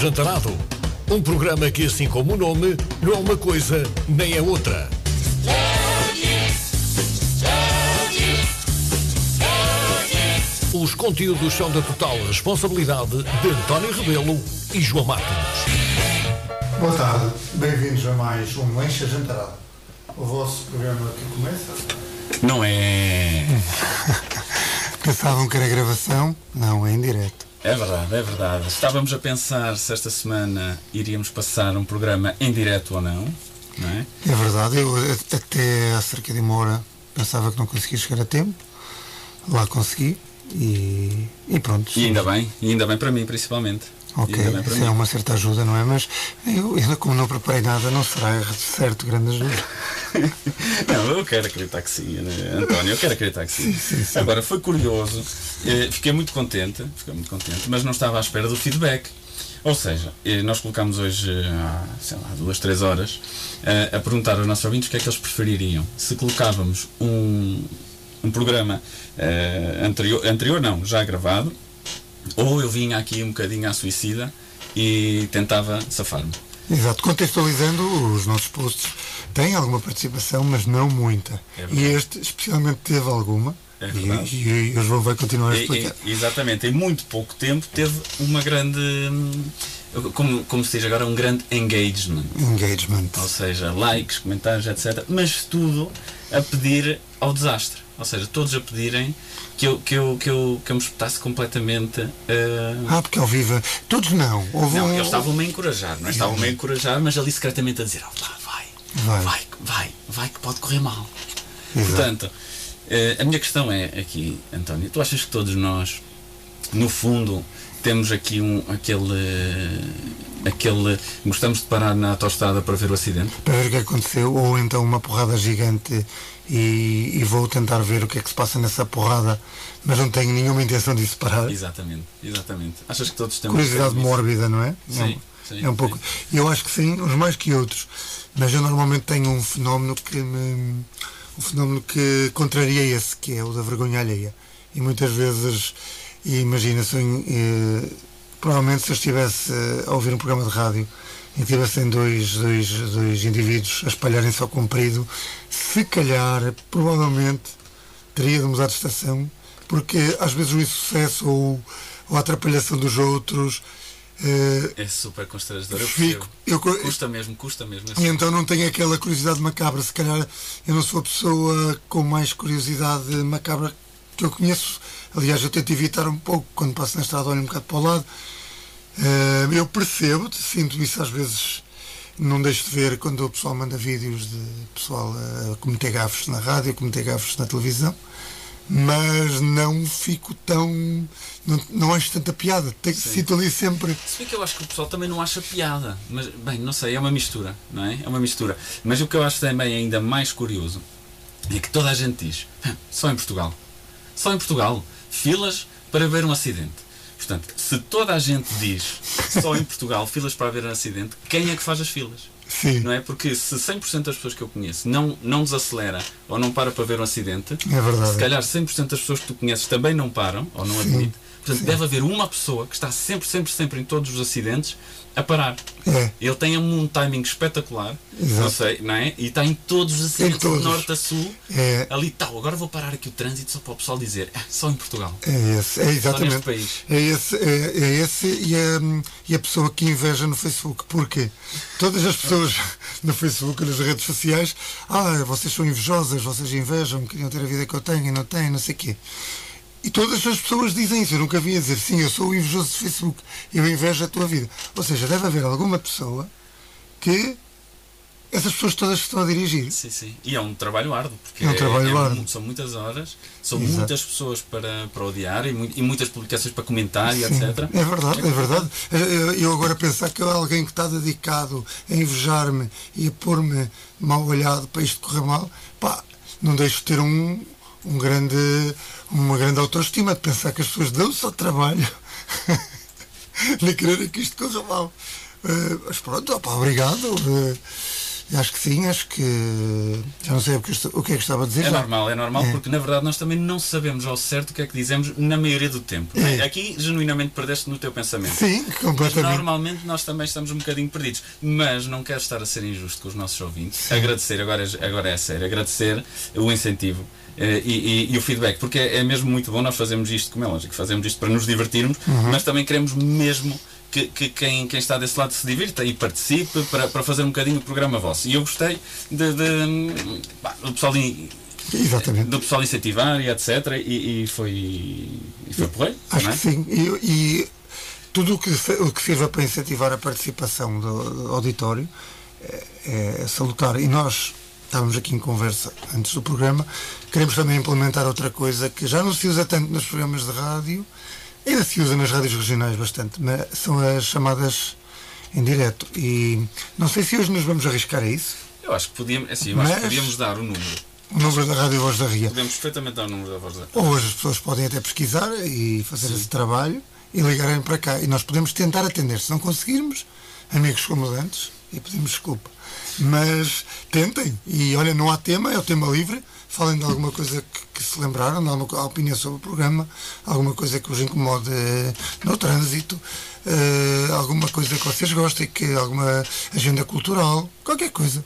Ajantarado. Um programa que, assim como o nome, não é uma coisa nem é outra. Os conteúdos são da total responsabilidade de António Rebelo e João Martins. Boa tarde, bem-vindos a mais um Lanche Ajantarado. O vosso programa que começa. Não é. Pensavam que era gravação? Não, é em direto. É verdade, é verdade. Estávamos a pensar se esta semana iríamos passar um programa em direto ou não, não é? É verdade, eu até há cerca de uma hora pensava que não conseguia chegar a tempo. Lá consegui e, e pronto. E ainda bem, e ainda bem para mim, principalmente. Ok, isso é uma certa ajuda, não é? Mas eu, ainda como não preparei nada, não será certo grande ajuda. Não, eu quero acreditar que sim, né? António, eu quero acreditar que sim. Sim, sim, sim. Agora, foi curioso, eh, fiquei muito contente, fiquei muito contente, mas não estava à espera do feedback. Ou seja, eh, nós colocámos hoje, eh, há, sei lá, duas, três horas, a perguntar aos nossos ouvintes o que é que eles prefeririam. Se colocávamos um, um programa anterior, anterior, não, já gravado, ou eu vinha aqui um bocadinho à suicida e tentava safar-me. Exato, contextualizando, os nossos posts têm alguma participação, mas não muita. É e este, especialmente, teve alguma. É e, verdade. e, e o João vai continuar a explicar. e- exatamente, em muito pouco tempo teve uma grande, hum, como, como se diz agora, um grande engagement. Engagement. Ou seja, likes, comentários, etc. Mas tudo a pedir ao desastre. Ou seja, todos a pedirem que eu, que eu, que eu, que eu me espetasse completamente. eh, Ah, porque ao vivo. Todos não. Houve não, eles estavam-me a encorajar, não é? Estavam-me a encorajar, mas ali secretamente a dizer: "Oh, lá, vai, Vai. vai, vai, vai, que pode correr mal. Exato. Portanto, eh, a minha questão é aqui, António, tu achas que todos nós, no fundo, temos aqui um, aquele, aquele, gostamos de parar na autostrada para ver o acidente? Para ver o que aconteceu, ou então uma porrada gigante e, e vou tentar ver o que é que se passa nessa porrada, mas não tenho nenhuma intenção de separar. Exatamente, exatamente. Achas que todos temos Curiosidade mórbida, não é? Sim, é um, sim, é um pouco. Eu acho que sim, uns mais que outros. Mas eu normalmente tenho um fenómeno que me. um fenómeno que contraria esse, que é o da vergonha alheia. E muitas vezes, e imagina se eu, eh, provavelmente se eu estivesse a ouvir um programa de rádio e tivessem dois, dois, dois indivíduos a espalharem-se ao comprido, se calhar, provavelmente, teria de mudar de estação, porque às vezes o insucesso ou, ou a atrapalhação dos outros. eh, É super constrangedor, eu fico, eu, Custa mesmo, custa mesmo. e então não tenho aquela curiosidade macabra. Se calhar eu não sou a pessoa com mais curiosidade macabra que eu conheço. Aliás, eu tento evitar um pouco quando passo na estrada, olho um bocado para o lado. Eh, eu percebo, sinto isso às vezes. Não deixo de ver quando o pessoal manda vídeos de pessoal a cometer gafos na rádio, a cometer gafos na televisão, mas não fico tão. Não, não acho tanta piada. Tenho, sinto ali sempre. Se bem que eu acho que o pessoal também não acha piada. Mas, bem, não sei, é uma mistura, não é? É uma mistura. Mas o que eu acho também ainda mais curioso é que toda a gente diz, "Hã, só em Portugal. Só em Portugal. Filas para ver um acidente. Portanto, se toda a gente diz só em Portugal filas para ver um acidente, quem é que faz as filas? Sim, Não é? Porque se 100% das pessoas que eu conheço não, não desacelera ou não para para ver um acidente, é verdade. se calhar 100% das pessoas que tu conheces também não param ou não admitem. Portanto, deve haver uma pessoa que está sempre, sempre, sempre em todos os acidentes a parar. É, Ele tem um timing espetacular, Exato. não sei, não é? E está em todos os acidentes, de norte a sul, é, ali tal. Agora vou parar aqui o trânsito só para o pessoal dizer, "Ah, só em Portugal, É esse, é só exatamente. neste país. É esse, é, é esse e, a, e a pessoa que inveja no Facebook. Porque todas as pessoas no Facebook, nas redes sociais, ah, vocês são invejosas, vocês invejam, queriam ter a vida que eu tenho e não têm, não sei o quê. E todas as pessoas dizem isso. Eu nunca vi a dizer, sim, eu sou o invejoso do Facebook, eu invejo a tua vida. Ou seja, deve haver alguma pessoa que essas pessoas todas estão a dirigir. Sim, sim. E é um trabalho árduo, porque É um trabalho árduo. mu- são muitas horas, são Exato. muitas pessoas para, para odiar e, e muitas publicações para comentar e Sim, etc. É verdade, é verdade. Eu- Eu agora pensar que alguém que está dedicado a invejar-me e a pôr-me mal olhado para isto correr mal, pá, não deixo de ter um, um grande, uma grande autoestima de pensar que as pessoas dão-se ao trabalho de quererem que isto corra mal. Eh, mas pronto, opá, obrigado. eh, Acho que sim, acho que. Já não sei o que, o que é que estava a dizer. É já. normal, é normal, é. porque na verdade nós também não sabemos ao certo o que é que dizemos na maioria do tempo. É. Aqui, genuinamente, perdeste no teu pensamento. Sim, completamente. Mas, normalmente nós também estamos um bocadinho perdidos. Mas não quero estar a ser injusto com os nossos ouvintes. Sim. Agradecer, agora, é, agora é sério, agradecer o incentivo. Uh, e, e, e, o feedback, porque é, é, mesmo muito bom nós fazemos isto, como é lógico, fazemos isto para nos divertirmos, uhum. mas também queremos mesmo que, que quem, quem, está desse lado se divirta e participe para, para fazer um bocadinho o programa vosso. E eu gostei de, de, do pessoal Exatamente. do pessoal incentivar e etc. E, e foi, e foi porreiro. Acho é? que sim. E, e, tudo o que, o que sirva para incentivar a participação do, do auditório é, é salutar. E nós estávamos aqui em conversa antes do programa, queremos também implementar outra coisa que já não se usa tanto nos programas de rádio, Ainda se usa nas rádios regionais bastante, mas são as chamadas em direto. E não sei se hoje nos vamos arriscar a isso. Eu acho que podíamos, assim, mas, acho que podíamos dar o número. O número da Rádio Voz da Ria. Podemos perfeitamente dar o número da Voz da Ria. Ou as pessoas podem até pesquisar e fazer Sim. esse trabalho e ligarem para cá. E nós podemos tentar atender. Se não conseguirmos, amigos como antes, e pedimos desculpa. Mas tentem. E olha, não há tema, é o tema livre falem de alguma coisa que, que se lembraram, de alguma opinião sobre o programa, alguma coisa que os incomode no trânsito, uh, alguma coisa que vocês gostem, que alguma agenda cultural, qualquer coisa.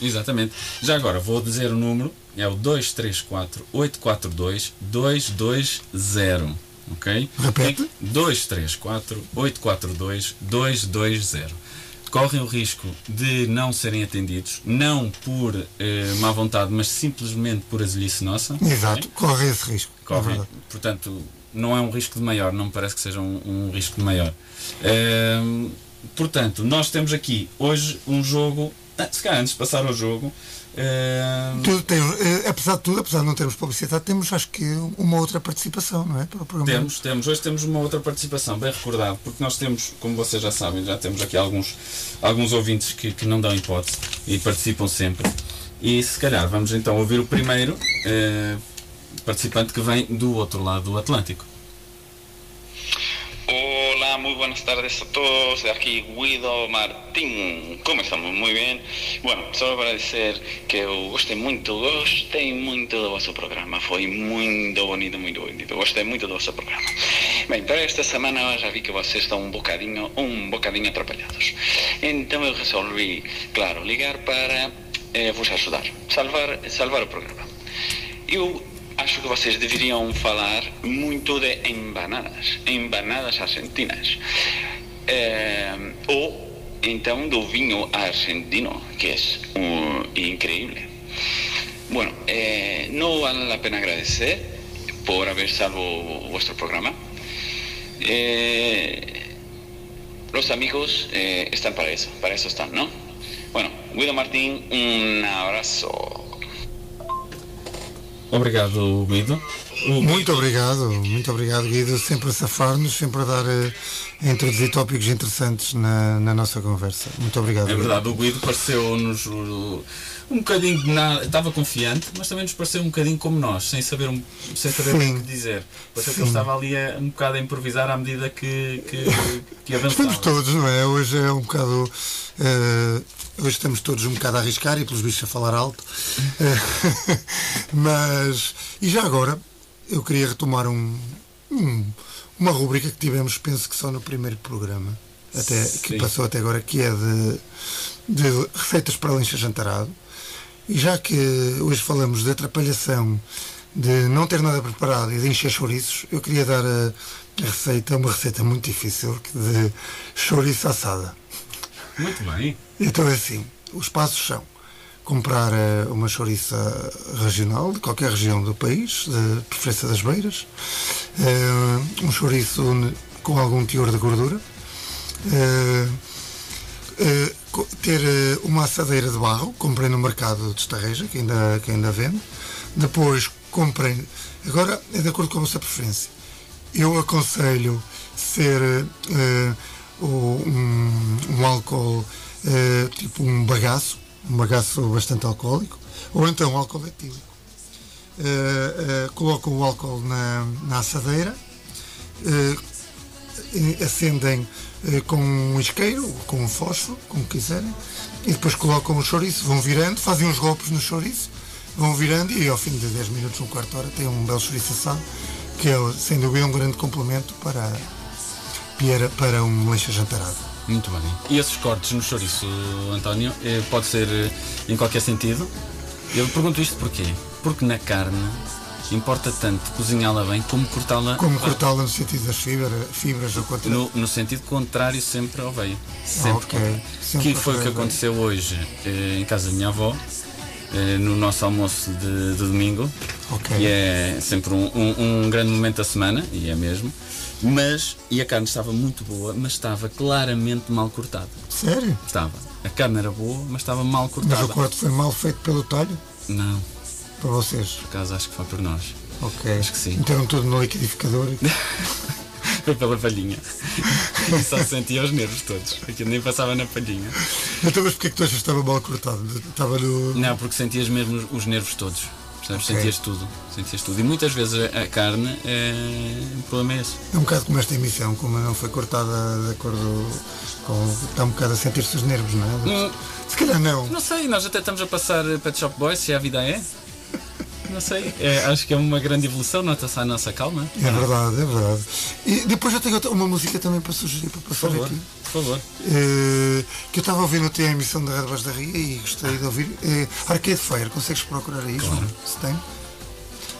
Exatamente. Já agora vou dizer o número, é o 234 842 220. Ok? Repete. 234 842 220 correm o risco de não serem atendidos, não por eh, má vontade, mas simplesmente por azelice nossa. Exato, corre esse risco. É corre, é portanto, não é um risco de maior, não me parece que seja um, um risco de maior. Eh, portanto, nós temos aqui hoje um jogo. Ah, se calhar antes de passar ao jogo, Uh... Tudo tem, uh, apesar de tudo, apesar de não termos publicidade, temos acho que uma outra participação, não é? Para o programa. Temos, temos. Hoje temos uma outra participação, bem recordado, porque nós temos, como vocês já sabem, já temos aqui alguns, alguns ouvintes que, que não dão hipótese e participam sempre. E se calhar vamos então ouvir o primeiro uh, participante que vem do outro lado do Atlântico. Muy buenas tardes a todos. De aquí Guido Martín. ¿Cómo estamos? Muy bien. Bueno, solo para dizer que eu gostei muito, gostei muito do vosso programa. Foi muito bonito, muito bonito. Gostei muito do vosso programa. Bem, para esta semana já vi que vocês estão um bocadinho, um bocadinho atrapalhados. Então eu resolvi, claro, ligar para eh, vos ajudar, salvar, salvar o programa. Eu acho que vocês deveriam falar muito de empanadas, empanadas argentinas. É, ou então do vinho argentino, que é um, increíble. Bueno, eh, no vale la pena agradecer por haber salvo vuestro programa. Eh, los amigos eh, están para eso, para eso están, ¿no? Bueno, Guido Martín, un abrazo. Obrigado, Guido. Muito obrigado, muito obrigado, Guido. Sempre a safar-nos, sempre a dar uh, a introduzir tópicos interessantes na, na, nossa conversa. Muito obrigado. É verdade, o Guido pareceu-nos um bocadinho nada, estava confiante, mas também nos pareceu um bocadinho como nós, sem saber, um, sem saber o que dizer. Pareceu que ele estava ali a, um bocado a improvisar à medida que, que, que avançava. Estamos todos, não é? Hoje é um bocado. Uh, Hoje estamos todos um bocado a arriscar e pelos bichos a falar alto. Mas, e já agora, eu queria retomar um, um, uma rubrica que tivemos, penso que só no primeiro programa, até, que passou até agora, que é de, de receitas para lancha jantarado. E já que hoje falamos de atrapalhação, de não ter nada preparado e de encher chouriços, eu queria dar a, a receita, uma receita muito difícil, de chouriço assada. Muito bem. Então é assim, os passos são comprar uh, uma chouriça regional de qualquer região do país, de preferência das beiras, uh, um chouriço com algum teor de gordura, uh, ter uma assadeira de barro, comprei no mercado de Estarreja, que ainda, que ainda vende, depois comprei, agora é de acordo com a vossa preferência, eu aconselho ser um, um álcool uh, tipo um bagaço, um bagaço bastante alcoólico, ou então álcool etílico. Uh, uh, coloco o álcool na, na assadeira, acendem com um isqueiro, com um fósforo, como quiserem, e depois colocam o chouriço, vão virando, fazem uns golpes no chouriço, vão virando e ao fim de 10 minutos, um quarto de hora, tem um belo chouriço assado, que é, sem dúvida, um grande complemento para, para, para um lanche jantarado. Muito bem. E esses cortes no chouriço, António, eh, pode ser eh, em qualquer sentido? Eu pergunto isto porquê? Porque na carne importa tanto cozinhá-la bem como cortá-la. Como cortá-la no sentido das fibras, fibras ao contrário. No, no sentido contrário sempre ao veio. Sempre. ok. contrário. Sempre que foi o que aconteceu hoje eh, em casa da minha avó, eh, no nosso almoço de, de domingo. Ok. E é sempre um, um- um grande momento da semana, e é mesmo. Mas, e a carne estava muito boa, mas estava claramente mal cortada. Sério? Estava. A carne era boa, mas estava mal Mas cortada. o corte foi mal feito pelo talho? Não, Para vocês? por acaso acho que foi por nós. Ok. Acho que sim. Meteram tudo no liquidificador. Foi pela palhinha. E só sentia os nervos todos. Aquilo nem passava na palhinha. então, mas porquê é que tu achas que estava mal cortado? Estava no. Não, porque sentias mesmo os nervos todos. Percebes? Ok. Sentias tudo. Sentias tudo. E muitas vezes a, a carne, é... o problema é esse. É um bocado como esta emissão, como não foi cortada de acordo com. Está um bocado a sentir-se os nervos, não é? Se calhar não. Não sei, nós até estamos a passar Pet Shop Boys, se a vida é. Não sei, é, acho que é uma grande evolução, nota-se a nossa calma. É verdade, é verdade. E depois eu tenho uma música também para sugerir, para Por passar favor, aqui. por favor. Eh, que eu estava a ouvir no a emissão da Rádio Vaz da Ria e gostei de ouvir. Eh, Arcade Fire, consegues procurar aí, João? Se tem.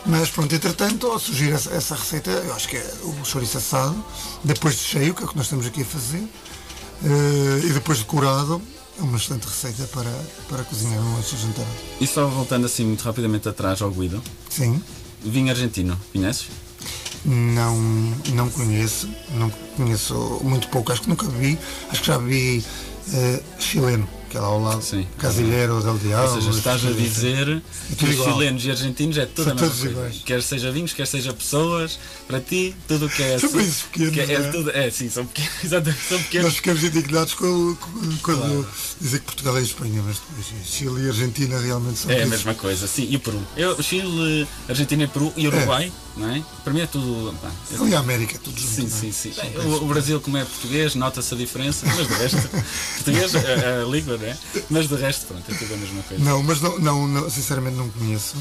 Mas pronto, entretanto, ao surgir essa, essa receita, eu acho que é o chouriço assado, depois de cheio, que é o que nós estamos aqui a fazer, eh, e depois de curado, é uma excelente receita para, para cozinhar um lanche jantar. E só voltando assim muito rapidamente atrás ao Guido, Sim, vinho argentino, conheces? não, não conheço, não conheço muito pouco, acho que nunca bebi, acho que já bebi eh, chileno, que é lá ao lado, Sim. Casilheiro del Diablo. Ou seja, estás a assim. dizer que tudo os igual. chilenos e argentinos é tudo São a mesma coisa. iguais. Quer seja vinhos, quer seja pessoas, para ti, tudo o que é São assim, países pequenos, que é, é é? tudo, é sim, são pequenos, exatamente, são Nós pequenos. ficamos indignados com- quando dizem que Portugal é Espanha, mas depois Chile e Argentina realmente são É a países- mesma coisa, sim, e Peru. Eu, Chile, Argentina e Peru e Uruguai, não é? Para mim é tudo. pá, é- Ali a América, tudo junto. Sim, é? sim, sim. Bem, o, o Brasil, como é português, nota-se a diferença, mas de resto, português, a, a língua, não é? Mas de resto, pronto, é tudo a mesma coisa. Não, mas não, não, não, sinceramente não conheço.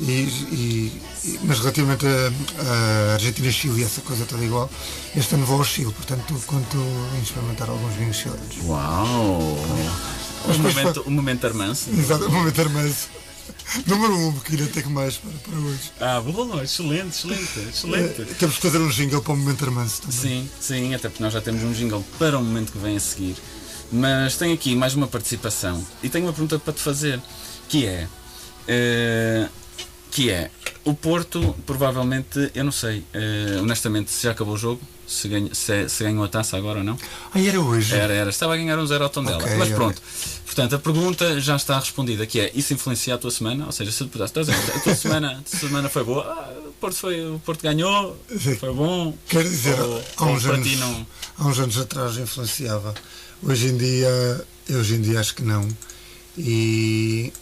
E, e- e- mas relativamente a, a Argentina e Chile, essa coisa toda igual, este ano vou ao Chile, portanto conto em experimentar alguns vinhos chilenos. Uau! Depois momento, o momento armanço. Exato, vou meter mais. Número 1, um, porque ainda tenho mais para, para hoje. Ah, boa, excelente, excelente, excelente. Eh, Temos que fazer um jingle para o momento armanço também. Sim, sim, até porque nós já temos um jingle para o momento que vem a seguir. Mas tenho aqui mais uma participação e tenho uma pergunta para te fazer, que é, eh, que é, o Porto provavelmente, eu não sei, eh, honestamente, se já acabou o jogo, se, ganha, se, se ganhou a taça agora ou não. Ah, era hoje? Era, era, estava a ganhar um zero ao Tondela. Ok, Mas ok. pronto, portanto, a pergunta já está respondida, que é, isso influencia a tua semana? Ou seja, se tu pudesse, estás a tua semana, a tua semana foi boa, ah, o, Porto foi, o Porto ganhou, foi bom. Quer dizer, ou, há uns anos, não... há uns anos atrás influenciava. Hoje em dia, hoje em dia acho que não. E,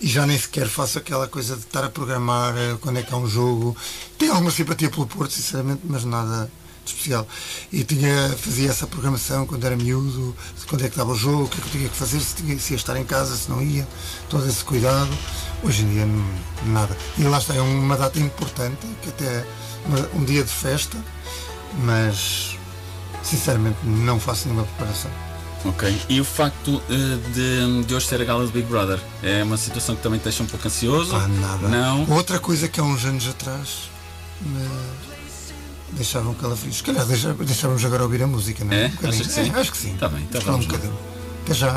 e já nem sequer faço aquela coisa de estar a programar eh, quando é que há um jogo. Tenho alguma simpatia pelo Porto, sinceramente, mas nada de especial. E tinha, fazia essa programação quando era miúdo, quando é que estava o jogo, o que é que eu tinha que fazer, se, tinha, se ia estar em casa, se não ia, todo esse cuidado. Hoje em dia, nada. E lá está, é uma data importante, que até é um dia de festa, mas sinceramente não faço nenhuma preparação. Ok. E o facto eh, de, de hoje ser a gala do Big Brother é uma situação que também te deixa um pouco ansioso? Ah, nada. Não. Outra coisa que há uns anos atrás me deixavam calafrios. Se calhar deixa- deixávamos agora ouvir a música, não é? É? Um. Achas que sim? É, acho que sim. Tá bem, então Falar um bocadinho. Até já.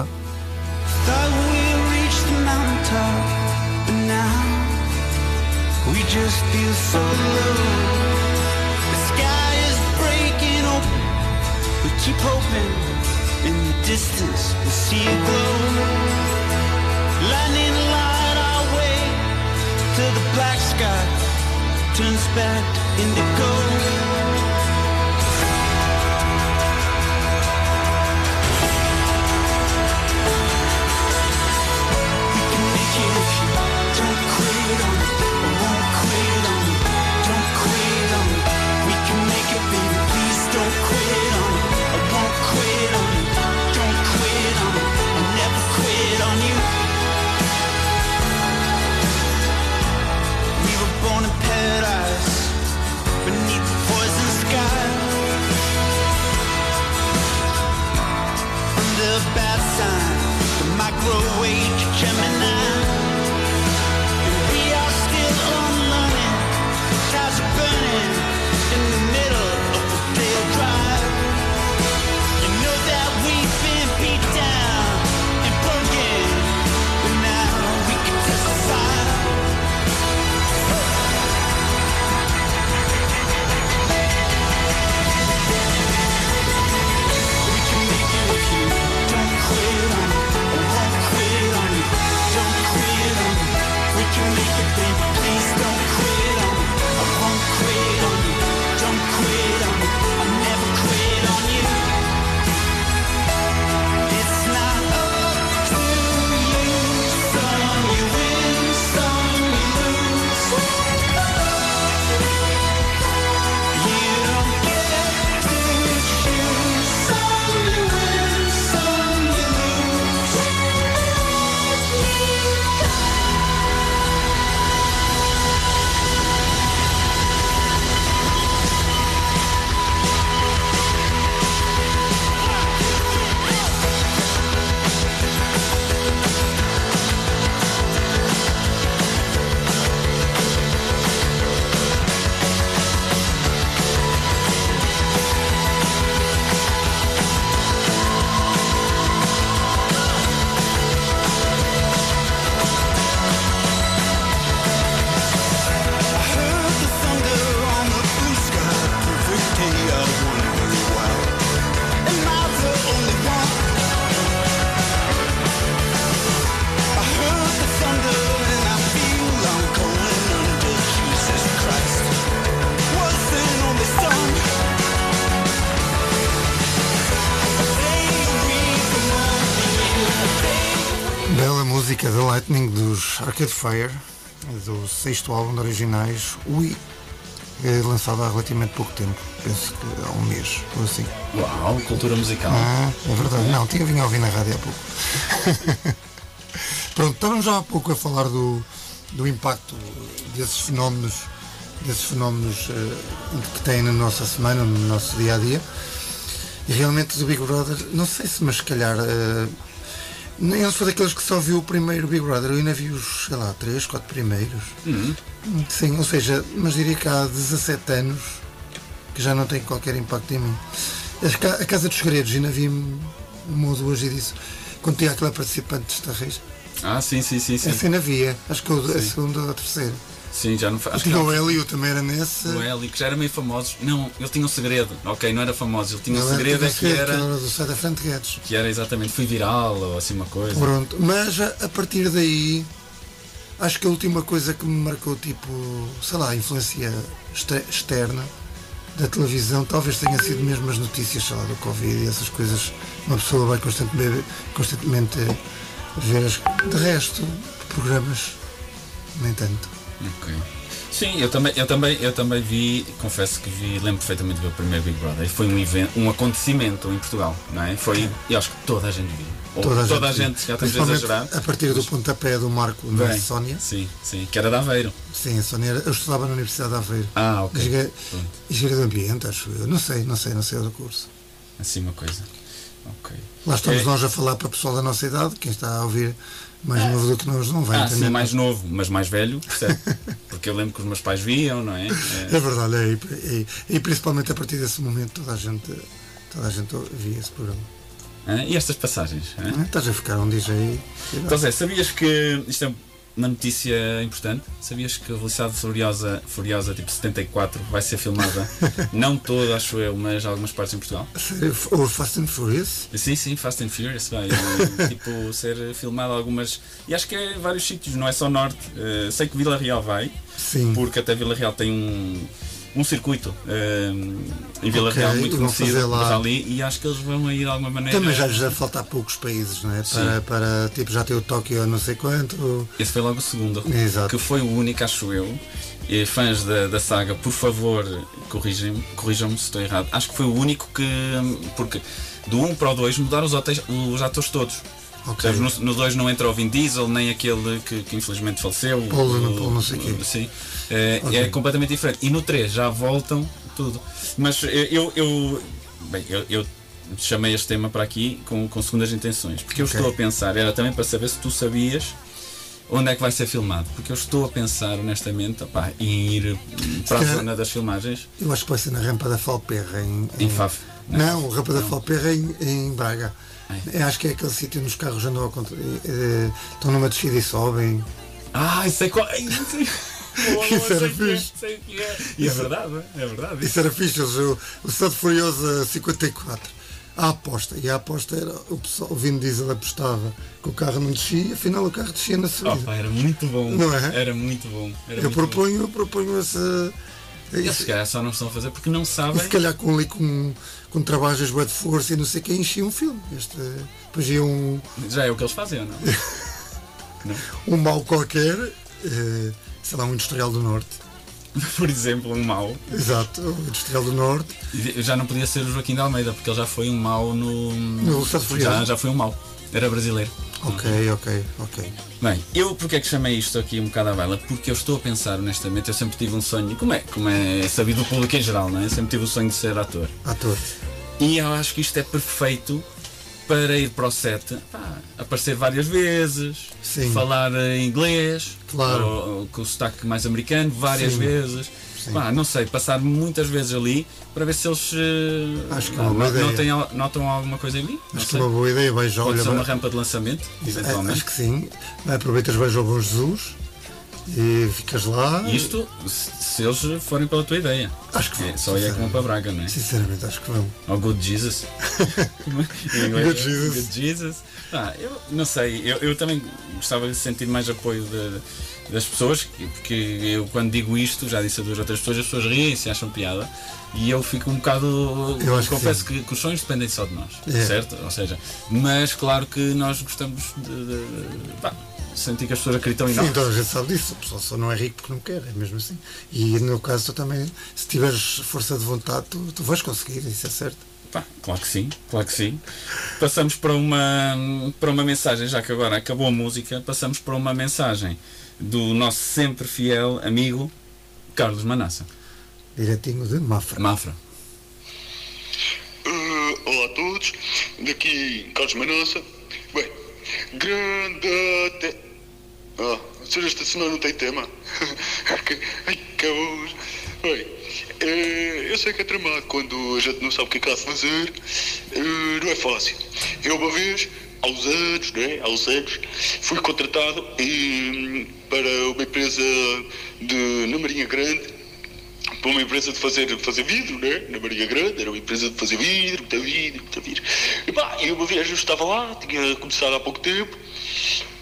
Thought we reached the mountaintop, but now we just feel so low. The sky is breaking open. We keep hoping in the distance we see a glow. Lightning light our way till the black sky turns back to indigo. awake Arcade Fire, do sexto álbum de originais, Ui, é lançado há relativamente pouco tempo, penso que há um mês ou assim. Uau, cultura musical. Ah, é verdade, não, tinha vindo a ouvir na rádio há pouco. Pronto, estávamos já há pouco a falar do, do impacto desses fenómenos, desses fenómenos eh, que têm na nossa semana, no nosso dia a dia. E realmente do Big Brother, não sei se, mas se calhar. nem eu sou daqueles que só viu o primeiro Big Brother, eu ainda vi os, sei lá, três, quatro primeiros. Sim, ou seja, mas diria que há 17 anos que já não tem qualquer impacto em mim. A Casa dos Segredos, ainda vi uma ou duas e disse, quando tinha aquela participante de Estarreis, Ah, sim, sim, sim, sim. essa ainda via, acho que eu- a segunda ou a terceira. Sim, já não faz. Que não. o Hélio também era nesse. O Eli, que já era meio famoso. Não, ele tinha um segredo. Ok, não era famoso. Ele tinha um Ele segredo é um que segredo, era. do da Frente Guedes. Que era exatamente. Fui viral ou assim uma coisa. Pronto, mas a, partir daí acho que a última coisa que me marcou, tipo, sei lá, a influência exter- externa da televisão, talvez tenha sido mesmo as notícias, sei lá, do Covid e essas coisas. Uma pessoa vai constantemente, constantemente ver as. De resto, programas, nem tanto. Ok. Sim, eu também, eu também, eu também vi, confesso que vi, lembro perfeitamente de ver o primeiro Big Brother. E foi um evento, um acontecimento em Portugal, não é? Foi, eu acho que toda a gente viu. Toda a toda a gente, já estamos a exagerar. A partir do pontapé do Marco Bem, Sónia. Sim, sim, que era de Aveiro. Sim, a Sónia, era- eu estudava na Universidade de Aveiro. Ah, ok. Engenharia- Pronto. Engenharia do Ambiente, acho eu. Não sei, não sei, não sei o do curso. Assim uma coisa. Ok. Lá estamos É- nós a falar para o pessoal da nossa idade, quem está a ouvir mais novo do que nós não vai Ah, entender. sim, mais novo, mas mais velho, percebe? Porque eu lembro que os meus pais viam, não é? É verdade, é, e, e- e principalmente a partir desse momento toda a gente, toda a gente via esse programa. É, e estas passagens? é? Ah, Estás a ficar um DJ. Então, Zé, sabias que isto é uma notícia importante? Sabias que a Velocidade Furiosa, Furiosa tipo 74 vai ser filmada? não toda, acho eu, mas algumas partes em Portugal? Ou Fast and Furious? Sim, sim, Fast and Furious vai eh, tipo, ser filmado algumas. E acho que é vários sítios, não é só norte. Eh, sei que Vila Real vai, Sim. porque até Vila Real tem um, um circuito eh, em Vila Ok, Real muito conhecido lá. ali e acho que eles vão aí de alguma maneira. Também já lhes deve faltar poucos países, não é? Para, para tipo, já ter o Tóquio não sei quanto. Esse foi logo o segundo, Exato. que foi o único, acho eu. E fãs da, da saga, por favor, corrijam-me corrijam se estou errado. Acho que foi o único que. Porque do 1 para o 2 mudaram os, hotéis, os atores todos. Ok. Percebes? No 2 não entra o Vin Diesel, nem aquele que, que infelizmente faleceu. Paul, o- Paul não sei quê. Sim. É, Ok. é completamente diferente. E no 3 já voltam tudo. Mas eu. eu bem, eu, eu chamei este tema para aqui com, com segundas intenções. Porque eu Ok. estou a pensar, era também para saber se tu sabias onde é que vai ser filmado. Porque eu estou a pensar, honestamente, opá, em ir para a zona das filmagens Eu acho que vai ser na rampa da Falperra em. em Faf. Não, rampa da Falperra em, em Braga. Eu acho que é aquele sítio onde os carros andam contra... eh, estão numa descida e sobem. Ah, qual. Ai, não sei. Boa, Isso era é, fixe. é. E é verdade, é verdade. Isso era fixe, o, o Santo Furioso 54. A aposta. E a aposta era o pessoal, o Vin Diesel apostava que o carro não descia, afinal o carro descia na subida. Opa, era muito bom. Não é? Era muito bom. Era eu muito bom. proponho, eu proponho essa. Eles se calhar só não estão a fazer porque não E sabem. se calhar com ali com, com trabalhos bué de força e não sei quem enchia um filme. Este, depois ia um, Já é o que eles fazem ou não? um mau qualquer, eh, sei lá, um industrial do norte. Por exemplo, um mau. Exato, um industrial do norte. Já não podia ser o Joaquim de Almeida porque ele já foi um mau no. No Estado. Já, já foi um mau. Era brasileiro. Ok, ok, ok. Bem, eu porque é que chamei isto aqui um bocado à baila? Porque eu estou a pensar, honestamente, eu sempre tive um sonho, como é, como é sabido do público em geral, não é? Eu sempre tive o sonho de ser ator. Ator. E eu acho que isto é perfeito para ir para o set, pá, aparecer várias vezes, Sim. falar em inglês, Claro. ou- ou com o sotaque mais americano, várias Sim. vezes. Pá, não sei, passar muitas vezes ali para ver se eles eh, Acho que é uma boa não- ideia. notam alguma coisa mim. Não Acho que sei. é uma boa ideia. Vai já, Pode olha, ser uma vai- rampa de lançamento, É, eventualmente. Acho que sim. Aproveitas, vais ao Bom Jesus e ficas lá. Isto se, eles forem pela tua ideia. Acho que É, vão, só é que vão para Braga, não é? Sinceramente, acho que vão. Ao Good Jesus. inglês, Good Jesus. Good Jesus. Ah, eu não sei, eu, eu também gostava de sentir mais apoio de- das pessoas, porque eu quando digo isto, já disse a duas outras pessoas, as pessoas riem se acham piada. E eu fico um bocado. Eu acho confesso que, que os sonhos dependem só de nós, É. certo? Ou seja, mas claro que nós gostamos de, de- pá, sentir que as pessoas acreditam em Sim, nós. toda a gente sabe disso. O pessoal só não é rico porque não quer, é mesmo assim. E no meu caso, tu também, se tiveres força de vontade, tu, tu vais conseguir, isso é certo. Pá, claro que sim, claro que sim. Passamos para uma, para uma mensagem, já que agora acabou a música, passamos para uma mensagem do nosso sempre fiel amigo Carlos Manassa. Direitinho de Mafra. Mafra. Eh, olá a todos, daqui Carlos Manossa. Bem, grande até. Ah, ser esta semana não tem tema. Ai, cabos. Bem, eu sei que é tramado quando a gente não sabe o que é que há de fazer. Não é fácil. Eu uma vez, aos anos, né, aos anos, fui contratado eh, para uma empresa de, na Marinha Grande para uma empresa de fazer, fazer vidro, né? Na Marinha Grande, era uma empresa de fazer vidro, muita vidro, muita vidro. E pá, e uma vez eu estava lá, tinha começado há pouco tempo,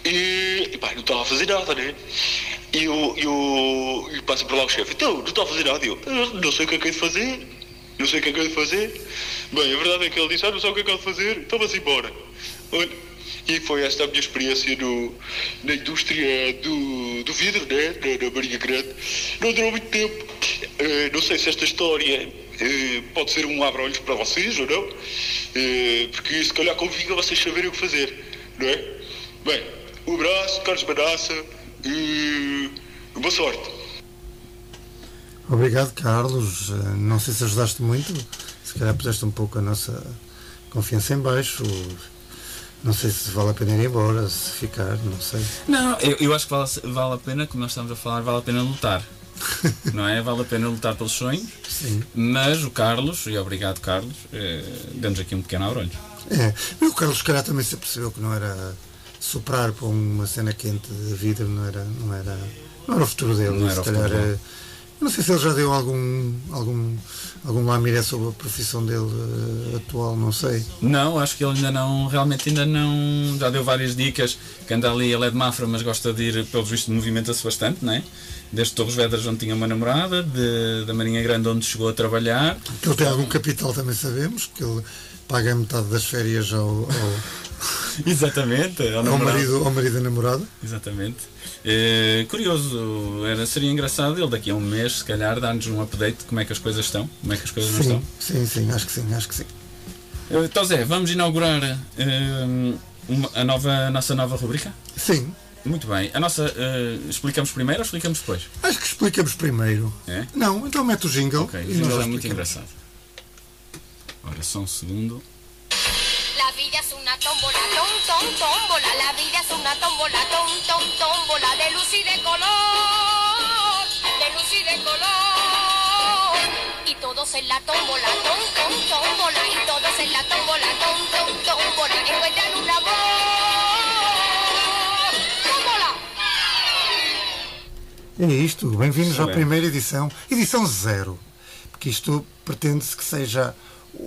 e, e pá, não estava a fazer nada, né? E eu, eu, e passa por lá o chefe, então, não está a fazer nada, E eu, "Eu não sei o que é que é de fazer, não sei o que é que é de fazer. Bem, a verdade é que ele disse, ah, não sabe o que é que é de fazer, então vamos embora. Olha, e foi esta a minha experiência no, na indústria do, do vidro, né? na, na Grande. Não durou muito tempo. Eh, não sei se esta história eh, pode ser um abre-olhos para vocês ou não, Eh, porque se calhar convinha vocês saberem o que fazer, não é? Bem, um abraço, Carlos Manassa e boa sorte. Obrigado, Carlos. Não sei se ajudaste muito. Se calhar puseste um pouco a nossa confiança em baixo. Não sei se vale a pena ir embora, se ficar, não sei. Não, eu, eu acho que vale, vale a pena, como nós estamos a falar, vale a pena lutar. Não é? Vale a pena lutar pelos sonhos, Sim. mas o Carlos, e obrigado Carlos, eh, deu-nos aqui um pequeno abrolho. É. Mas o Carlos, se calhar, também se percebeu que não era soprar para uma cena quente de vidro, não era, não era, não era o futuro dele. Não era o futuro dele. Não sei se ele já deu algum, algum, algum lamiré sobre a profissão dele eh, atual, não sei. Não, acho que ele ainda não, realmente ainda não, já deu várias dicas, que anda ali, ele é de Mafra, mas gosta de ir, pelos vistos, movimenta-se bastante, não é? Desde Torres Vedras, onde tinha uma namorada, de, da Marinha Grande, onde chegou a trabalhar. Que ele tem algum capital também sabemos, porque ele paga metade das férias ao, ao, Exatamente, ao ao, marido, ao marido da namorada. Exatamente. Eh, curioso, era, seria engraçado ele daqui a um mês, se calhar, dar-nos um update de como é que as coisas estão, como é que as coisas Sim, estão. sim, sim, acho que sim, acho que sim. Eh, Então Zé, vamos inaugurar eh, uma- a, nova, a nossa nova rubrica? Sim, Muito bem. A nossa, eh, explicamos primeiro ou explicamos depois? acho que explicamos primeiro. É? Não, então mete o jingle. Ok, o jingle é muito engraçado. Ora, só um segundo. La vida es una tómbola, tom, tom, tómbola. La vida es una tómbola, tom, tom, tómbola. De luz y de color, de luz y de color. Y todos en la tómbola, tom, tom, tómbola. Y todos en la tómbola, tom, tom, tómbola. Encuentran un amor. ¡Tómbola! É isto, bem-vindos à primeira edição, edição zero, porque isto pretende-se que seja.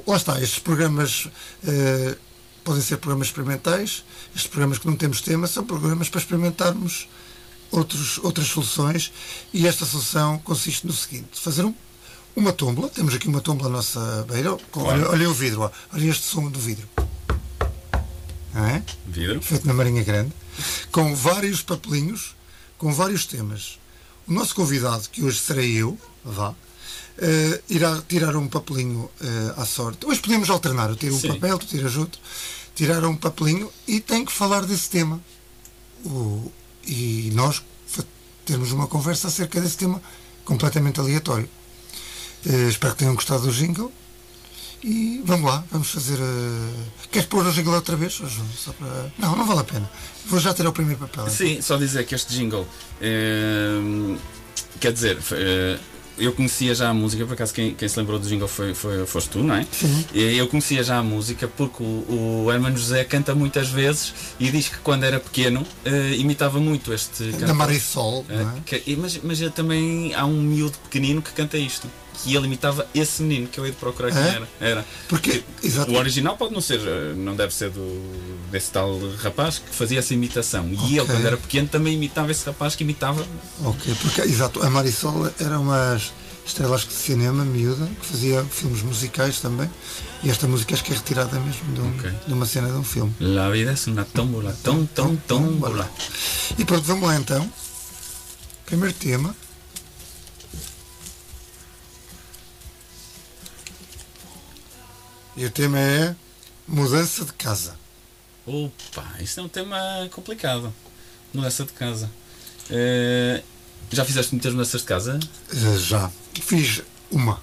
Lá está, estes programas eh, podem ser programas experimentais, estes programas que não temos tema são programas para experimentarmos outros, outras soluções e esta solução consiste no seguinte: fazer um, uma tómbola, temos aqui uma tómbola à nossa beira, Claro. olha, olhem o vidro, ó, olhem este som do vidro. Não é? Vidro. feito na Marinha Grande, com vários papelinhos, com vários temas. O nosso convidado, que hoje serei eu, vá, eh, irá tirar um papelinho eh, à sorte. Hoje podemos alternar, eu tiro um Sim. papel, tu tiras outro, tirar um papelinho e tem que falar desse tema. O- e nós termos uma conversa acerca desse tema completamente aleatório. Eh, espero que tenham gostado do jingle. E vamos lá, vamos fazer. eh, Queres pôr o jingle outra vez? João? Só para... Não, não vale a pena. Vou já tirar o primeiro papel. então. Sim, só dizer que este jingle. quer dizer, eu conhecia já a música, por acaso quem, quem se lembrou do jingle foi, foi, foste tu, não é? Sim. E Eu conhecia já a música porque o, o Hermano José canta muitas vezes e diz que quando era pequeno eh, imitava muito este Da cantor. Marisol, Eh, não é? que- mas, mas também há um miúdo pequenino que canta isto. Que ele imitava esse menino que eu ia de procurar quem É? era. era. Porque, exato. O original pode não ser, eh, não deve ser do, desse tal rapaz que fazia essa imitação. E ele, Ok. quando era pequeno, também imitava esse rapaz que imitava. Ok, porque, exato, a Marisol era uma estrela de cinema, miúda, que fazia filmes musicais também. E esta música acho que é retirada mesmo de, um- uma cena de um filme. La vida es una tómbola, tom, tom, tómbola. E pronto, vamos lá então. Primeiro tema. E o tema é mudança de casa. Opa, isto é um tema complicado. Mudança de casa. Eh, já fizeste muitas mudanças de casa? Eh, Já. Fiz uma.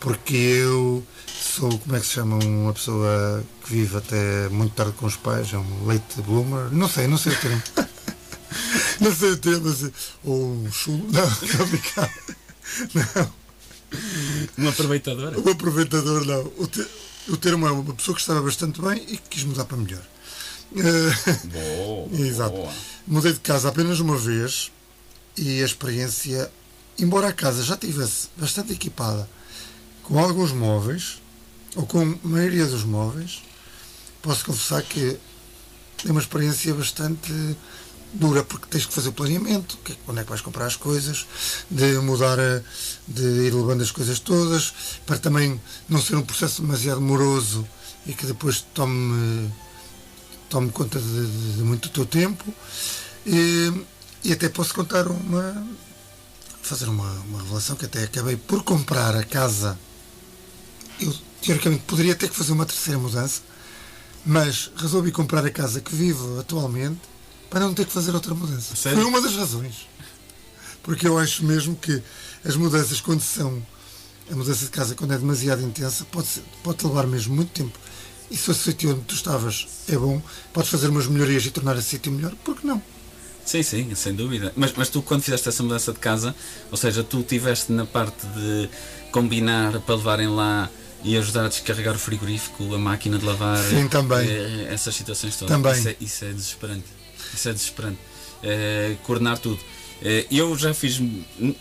Porque eu sou, como é que se chama, uma pessoa que vive até muito tarde com os pais, é um late bloomer. Não sei, não sei o termo. não sei o termo, ou um chulo. Não, estou a brincar. Não. Uma aproveitadora? O aproveitador não. O, te, o termo é uma pessoa que estava bastante bem e que quis mudar para melhor. Boa, Exato. boa. Mudei de casa apenas uma vez e a experiência, embora a casa já estivesse bastante equipada com alguns móveis, ou com a maioria dos móveis, posso confessar que é uma experiência bastante dura, porque tens que fazer o planeamento, que- quando é que vais comprar as coisas, de mudar, a- de ir levando as coisas todas, para também não ser um processo demasiado moroso e que depois tome tome conta de, de- de muito do teu tempo. E, e até posso contar uma fazer uma, uma revelação que até acabei por comprar a casa. Eu teoricamente poderia ter que fazer uma terceira mudança mas resolvi comprar a casa que vivo atualmente para não ter que fazer outra mudança Sério? foi uma das razões porque eu acho mesmo que as mudanças quando são a mudança de casa quando é demasiado intensa pode, ser- pode levar mesmo muito tempo e se o sítio onde tu estavas é bom, podes fazer umas melhorias e tornar esse sítio melhor, por que não? Sim, sim, sem dúvida. Mas, mas tu, quando fizeste essa mudança de casa, ou seja, tu tiveste na parte de combinar para levarem lá e ajudar a descarregar o frigorífico, a máquina de lavar, Sim, também. eh, essas situações todas. Também. Isso é, isso é desesperante. Isso é desesperante. Eh, coordenar tudo. Eh, eu já fiz,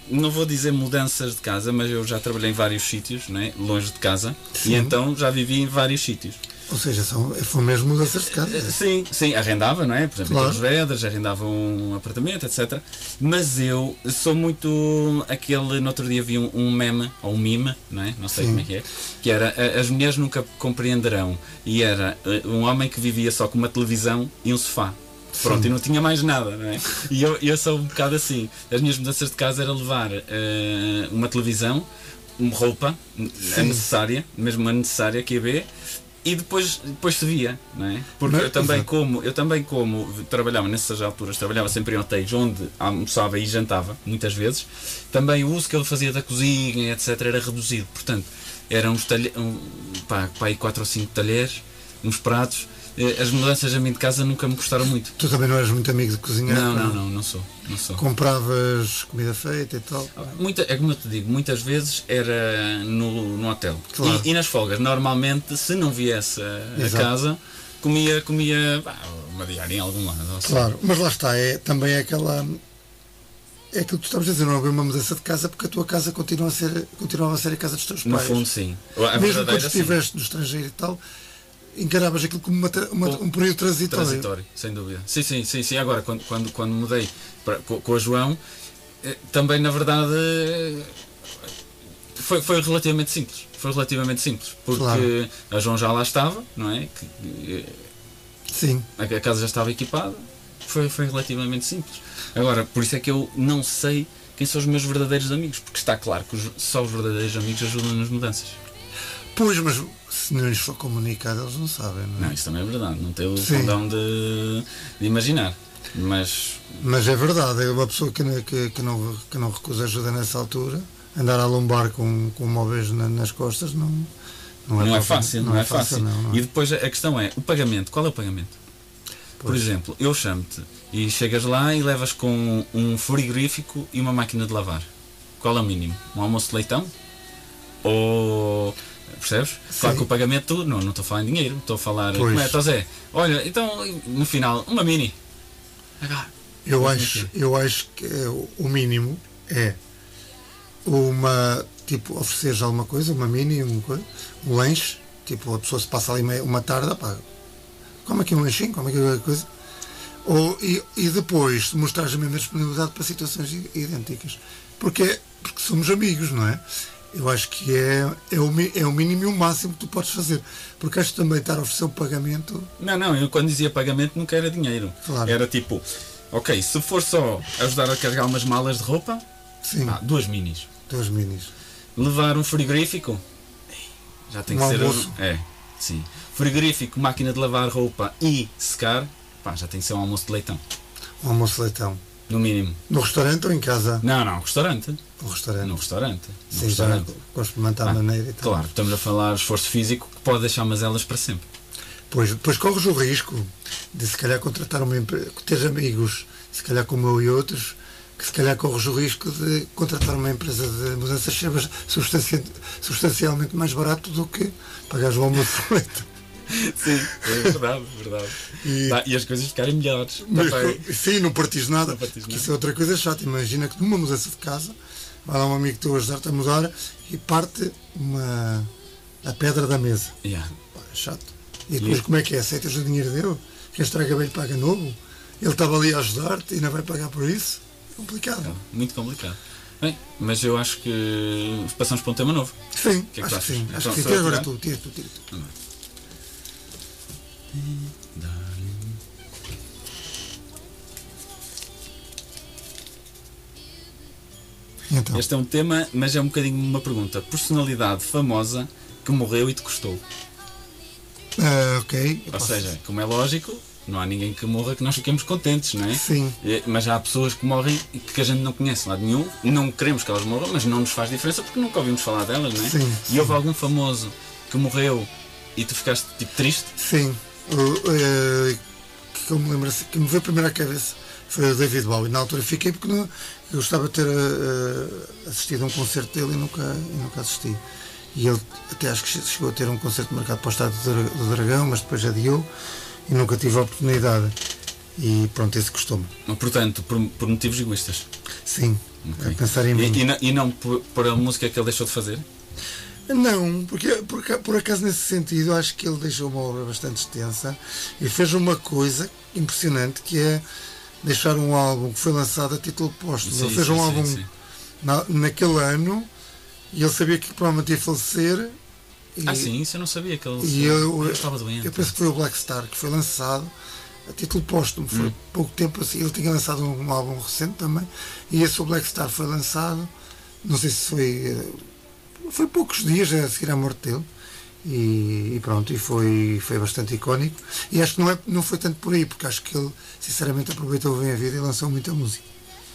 não vou dizer mudanças de casa, mas eu já trabalhei em vários sítios, né, longe de casa, Sim. e então já vivi em vários sítios. Ou seja, são, foram mesmo mudanças de casa. Sim, sim, arrendava, não é? Por exemplo, Claro. Torres Vedras, arrendava um apartamento, etc. Mas eu sou muito aquele. No outro dia vi um, um meme, ou um mime, não é? Não sei Sim. como é que é. Que era "A- As mulheres nunca compreenderão. E era eh, um homem que vivia só com uma televisão e um sofá. Pronto, Sim. e não tinha mais nada, não é? E eu, eu sou um bocado assim. As minhas mudanças de casa era levar eh, uma televisão, uma roupa, a necessária, mesmo a necessária, que ia ver, e depois, depois se via, não é? Porque Mas- eu também exato. como, eu também como trabalhava nessas alturas, trabalhava sempre em hotéis onde almoçava e jantava, muitas vezes, também o uso que ele fazia da cozinha, etc, era reduzido. Portanto, eram uns talheres, um, pá, pá, aí 4 ou 5 talheres, uns pratos. Eh, As mudanças a mim de casa nunca me custaram muito. Tu também não eras muito amigo de cozinhar? Não, não, não, não sou. Não sou. Compravas comida feita e tal? Muita, é como eu te digo, muitas vezes era no, no hotel. Claro. E, e nas folgas, normalmente, se não viesse a, a casa, comia, comia pá, uma diária em algum lado. seja, Claro, mas lá está, é, também é aquela. É aquilo que tu estavas a dizer, não houve uma mudança de casa porque a tua casa continua a ser, continuava a ser a casa dos teus No pais. fundo, sim. A Mesmo quando verdadeira, sim. estiveste no estrangeiro e tal, encaravas aquilo como uma uma- um período transitório. Transitório, sem dúvida. Sim, sim, sim, sim. Agora, quando, quando, quando mudei para, com, com a João, eh, também na verdade foi, foi relativamente simples. Foi relativamente simples. Porque Claro. a João já lá estava, não é? Que, eh, Sim, a a casa já estava equipada. Foi, foi relativamente simples. Agora, por isso é que eu não sei quem são os meus verdadeiros amigos, porque está claro que os- só os verdadeiros amigos ajudam nas mudanças. pois, mas se não lhes for comunicado, eles não sabem, não é? Não, isso também é verdade, não tenho o condão de, de imaginar. Mas Mas é verdade, é uma pessoa que, não- que, que não, que não recusa ajuda nessa altura, andar a lombar com, com móveis na- nas costas não, não é, não é fácil, não, é fácil. não, não é? E depois a questão é, o pagamento, qual é o pagamento? Por Pois. exemplo, eu chamo-te e chegas lá e levas com um frigorífico e uma máquina de lavar. Qual é o mínimo? Um almoço de leitão? Ou. Percebes? Claro Sim. que o pagamento, não, não estou a falar em dinheiro, estou a falar. Pois. Como é, então Zé? Olha, então no final, uma mini. Eu acho, é eu acho que é o mínimo é uma tipo ofereceres alguma coisa, uma mini, um, um lanche, tipo a pessoa se passa ali meia- uma tarde, pá, como aqui um lanchinho, como aqui qualquer coisa. Ou, e, e depois mostrares a mesma disponibilidade para situações idênticas. Porque, porque somos amigos, não é? Eu acho que é, é, o, é o mínimo e o máximo que tu podes fazer. Porque acho que também estar a oferecer o pagamento. Não, não, eu quando dizia pagamento nunca era dinheiro. Claro. Era tipo, ok, se for só ajudar a carregar umas malas de roupa, Sim, ah, duas minis. dois minis. Levar um frigorífico, já tem Um que ser. almoço. É, sim. Frigorífico, máquina de lavar roupa e secar, pá, já tem que ser um almoço de leitão. Um almoço de leitão. No mínimo. No restaurante ou em casa? Não, não, restaurante. No restaurante. No restaurante. No Sim, já restaurante. com experimentar Ah, maneira e tal. Claro, estamos a falar de esforço físico que pode deixar mazelas para sempre. Pois, depois corres o risco de se calhar contratar uma empresa, ter amigos, se calhar como eu e outros, que se calhar corres o risco de contratar uma empresa de mudanças substancialmente mais barato do que pagares o almoço. Sim, é verdade, verdade. E- Tá, e as coisas ficarem melhores. Mas, Também. sim, não partires nada. Não nada. Isso é outra coisa chata. Imagina que numa mudança de casa vai lá um amigo teu ajudar-te a mudar e parte uma, a pedra da mesa. Yeah. Pá, é chato. E depois como é que é? Aceitas o dinheiro dele? Quem estraga bem paga novo? Ele estava ali a ajudar-te e não vai pagar por isso? É complicado. Muito complicado. Bem, mas eu acho que passamos para um tema novo. Sim, que é que acho que sim. Acho Então, que sim. sou Tira agora tu, tira tu, tira tu. Então, Este é um tema, mas é um bocadinho uma pergunta. Personalidade famosa que morreu e te custou. ah, ok. Ou posso- seja, como é lógico, não há ninguém que morra que nós fiquemos contentes, não é? Sim. Mas há pessoas que morrem que a gente não conhece de lado nenhum, não queremos que elas morram, mas não nos faz diferença porque nunca ouvimos falar delas, não é? Sim, E sim. houve algum famoso que morreu e tu ficaste tipo triste? Sim. Eh, que eu me lembro assim, que me veio primeiro à cabeça foi o David Bowie. Na altura fiquei porque não, eu gostava de ter eh, assistido a um concerto dele e nunca, e nunca assisti. E ele até acho que che- chegou a ter um concerto marcado para o Estádio do Dra- do Dragão, mas depois adiou e nunca tive a oportunidade. E pronto, esse custou-me. Portanto, por, por motivos egoístas. Sim, Ok. a pensar em mim. E, e não, e não por, por a música que ele deixou de fazer? Não, porque por, por acaso nesse sentido acho que ele deixou uma obra bastante extensa e fez uma coisa impressionante que é deixar um álbum que foi lançado a título póstumo. Ele fez um sim, álbum sim. na- naquele ano e ele sabia que provavelmente ia falecer. E, Ah, sim, isso eu não sabia que ele, E eu, estava doente. eu penso que foi o Black Star que foi lançado a título póstumo. Foi Hum. pouco tempo assim. Ele tinha lançado um álbum recente também. E esse o Black Star foi lançado. Não sei se foi. Eh, Foi poucos dias a seguir à morte dele. E, e pronto, e foi, foi bastante icónico. E acho que não, é, não foi tanto por aí, porque acho que ele sinceramente aproveitou bem a vida e lançou muita música.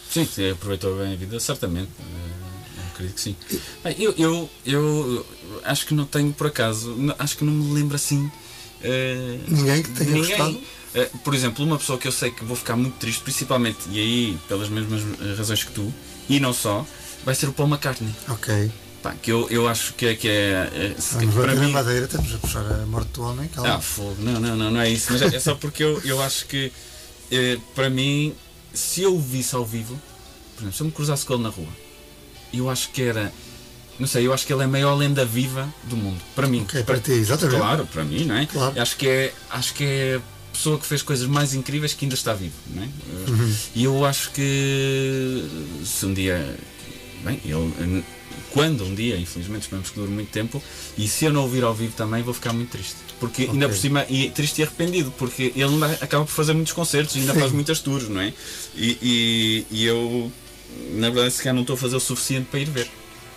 Sim, sim, aproveitou bem a vida, certamente. Eh, eu acredito que sim. Bem, eu, eu, eu acho que não tenho por acaso, acho que não me lembro assim eh, Ninguém que tenha gostado? Eh, por exemplo, uma pessoa que eu sei que vou ficar muito triste, principalmente, e aí pelas mesmas eh, razões que tu, e não só, vai ser o Paul McCartney. Ok. Pá, que eu, eu acho que é. Que é, é Vamos para mim, madeira, estamos a puxar a morte do homem, calma. ah, fogo. Não, não, não, não é isso. Mas é, é só porque eu, eu acho que, eh, para mim, se eu o visse ao vivo, por exemplo, se eu me cruzasse com ele na rua, eu acho que era. Não sei, eu acho que ele é a maior lenda viva do mundo. Para mim. Ok, para ti, exatamente. Claro, para mim, não é? Claro. Acho que é. Acho que é a pessoa que fez coisas mais incríveis que ainda está vivo, não é? Uhum. E eu acho que se um dia. Bem, ele. Quando um dia, infelizmente, esperamos que dure muito tempo, e se eu não ouvir ao vivo também, vou ficar muito triste. Porque ainda por cima, e triste e arrependido, porque ele acaba por fazer muitos concertos, ainda Sim. faz muitas tours, não é? E, e, e eu, na verdade, se calhar não estou a fazer o suficiente para ir ver.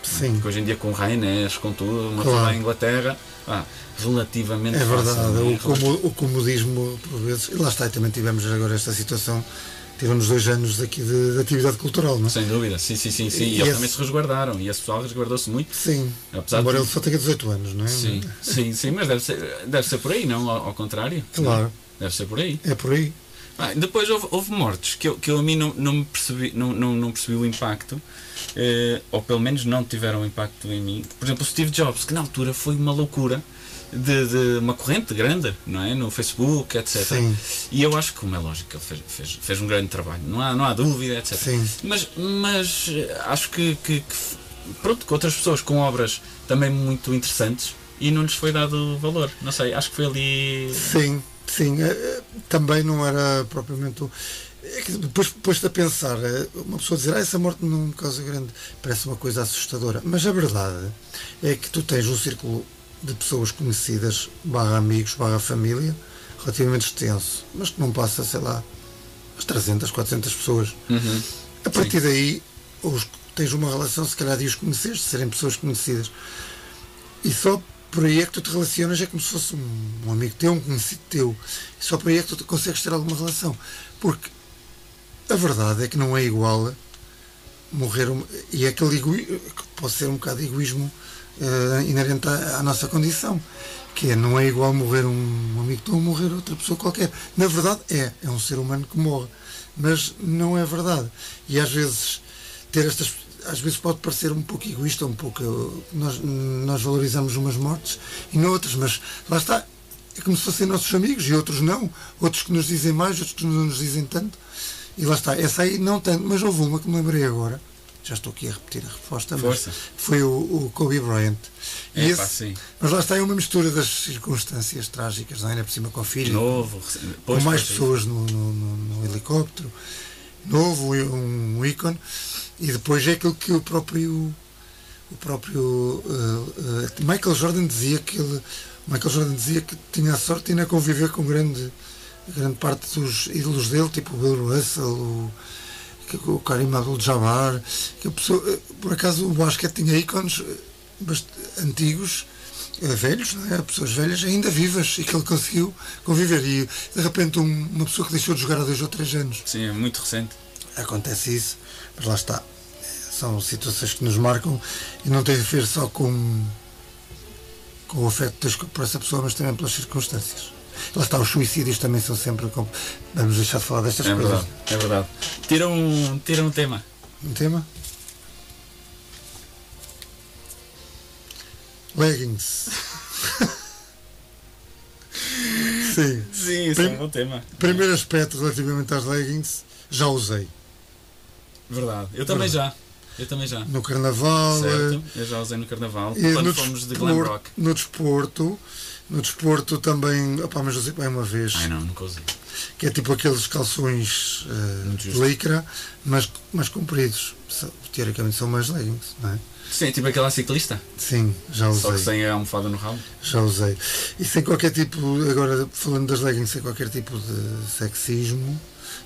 Sim, Porque hoje em dia com Ryanair, com tudo, uma Claro. à Inglaterra, ah, relativamente é verdade. O, como, o comodismo, por vezes, e lá está, e também tivemos agora esta situação, tivemos dois anos aqui de, de atividade cultural, não é? Sem dúvida, sim, sim, sim, sim. E, E eles esse- também se resguardaram, e esse pessoal resguardou-se muito. Sim, Apesar embora de- ele só tenha 18 anos, não é? Sim, sim, sim, mas deve ser, deve ser por aí, não? Ao, ao contrário? Claro. Deve ser por aí. É por aí. Ah, depois houve, houve mortes que eu, que eu a mim não, não, percebi, não, não, não percebi o impacto, eh, ou pelo menos não tiveram impacto em mim. Por exemplo, o Steve Jobs, que na altura foi uma loucura de, de uma corrente grande, não é? No Facebook, etc. Sim. E eu acho que, como é lógico, ele fez, fez, fez um grande trabalho, não há, não há dúvida, etc. Sim. Mas, mas eh, acho que, que, que pronto, que outras pessoas com obras também muito interessantes e não lhes foi dado valor. Não sei, acho que foi ali. Sim, sim. eh, eh, Também não era propriamente. o- depois, depois a pensar, uma pessoa dizer, ah, essa morte não me causa grande, parece uma coisa assustadora. Mas a verdade é que tu tens um círculo de pessoas conhecidas, barra amigos, barra família, relativamente extenso, mas que não passa, sei lá, as 300, 400 pessoas. Uhum. A partir daí, os, tens uma relação, se calhar, de os conheceres, de serem pessoas conhecidas. E só por aí é que tu te relacionas, é como se fosse um, um amigo teu, um conhecido teu. E só por aí é que tu te- consegues ter alguma relação. Porque a verdade é que não é igual morrer. um- e é aquele egoísmo, que pode ser um bocado de egoísmo eh, inerente à, à nossa condição. Que é, não é igual morrer um amigo teu ou morrer outra pessoa qualquer. Na verdade é, é um ser humano que morre. Mas não é verdade. E às vezes ter estas às vezes pode parecer um pouco egoísta, um pouco nós, nós valorizamos umas mortes e não outras, mas lá está, é como se fossem nossos amigos e outros não, outros que nos dizem mais, outros que não nos dizem tanto, e lá está, essa aí não tanto, mas houve uma que me lembrei agora, já estou aqui a repetir a resposta, mas foi o, o Kobe Bryant. Epá, esse- sim. mas lá está, é uma mistura das circunstâncias trágicas, não é? Ainda por cima com o filho, Novo, com mais pessoas no, no- no- helicóptero, novo, um ícone, e depois é aquilo que o próprio o próprio eh, eh, Michael Jordan dizia que ele Michael Jordan dizia que tinha a sorte de ainda conviver com grande grande parte dos ídolos dele, tipo o Bill Russell, o, que- o Karim Abdul-Jabbar, que a pessoa, eh, por acaso o basquete tinha ícones eh, antigos eh, velhos, não é? pessoas velhas ainda vivas e que ele conseguiu conviver e de repente um- uma pessoa que deixou de jogar há dois ou três anos Sim, é muito recente. acontece isso, mas lá está. São situações que nos marcam e não tem a ver só com, com o afeto por essa pessoa, mas também pelas circunstâncias. Lá está, os suicídios também são sempre. Vamos deixar de falar destas É coisas. verdade, é verdade. Tira um, tira um tema. Um tema? Leggings. Sim. Sim, isso é Prim- um bom tema. Primeiro aspecto relativamente às leggings, já usei. Verdade. Eu também já. Eu também já. No carnaval. eh, Certo. Eu já usei no carnaval. E Quando no fomos de glam rock. No desporto, no desporto também, opá, mas usei bem uma vez, Ai não, nunca usei. que é tipo aqueles calções Muito de licra, mas mais compridos. Teoricamente são mais leggings, não é? Sim, tipo aquela ciclista. Sim, já Só que usei. sem a almofada no rabo. Já usei. E sem qualquer tipo, agora falando das leggings, sem qualquer tipo de sexismo,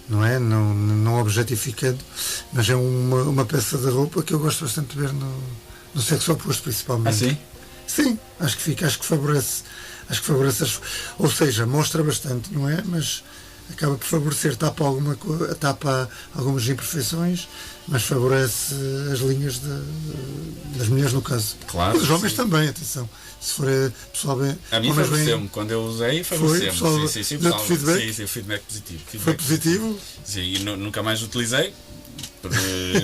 não é? Não, não objetificando, mas é uma, uma peça de roupa que eu gosto bastante de ver no, no sexo oposto, principalmente. Ah, sim? Sim, acho que fica, acho que favorece, acho que favorece as, ou seja, mostra bastante, não é? Mas acaba por favorecer, tapa, alguma, tapa algumas imperfeições, mas favorece as linhas de- das mulheres no caso. Claro, E dos homens sim. também, atenção. Se for eh, pessoal bem. A mim favoreceu-me, quando eu usei, favoreceu-me. Sim, sim, sim, pessoal, feedback? sim, sim, feedback positivo. Foi feedback positivo? Sim, e nu- nunca mais utilizei,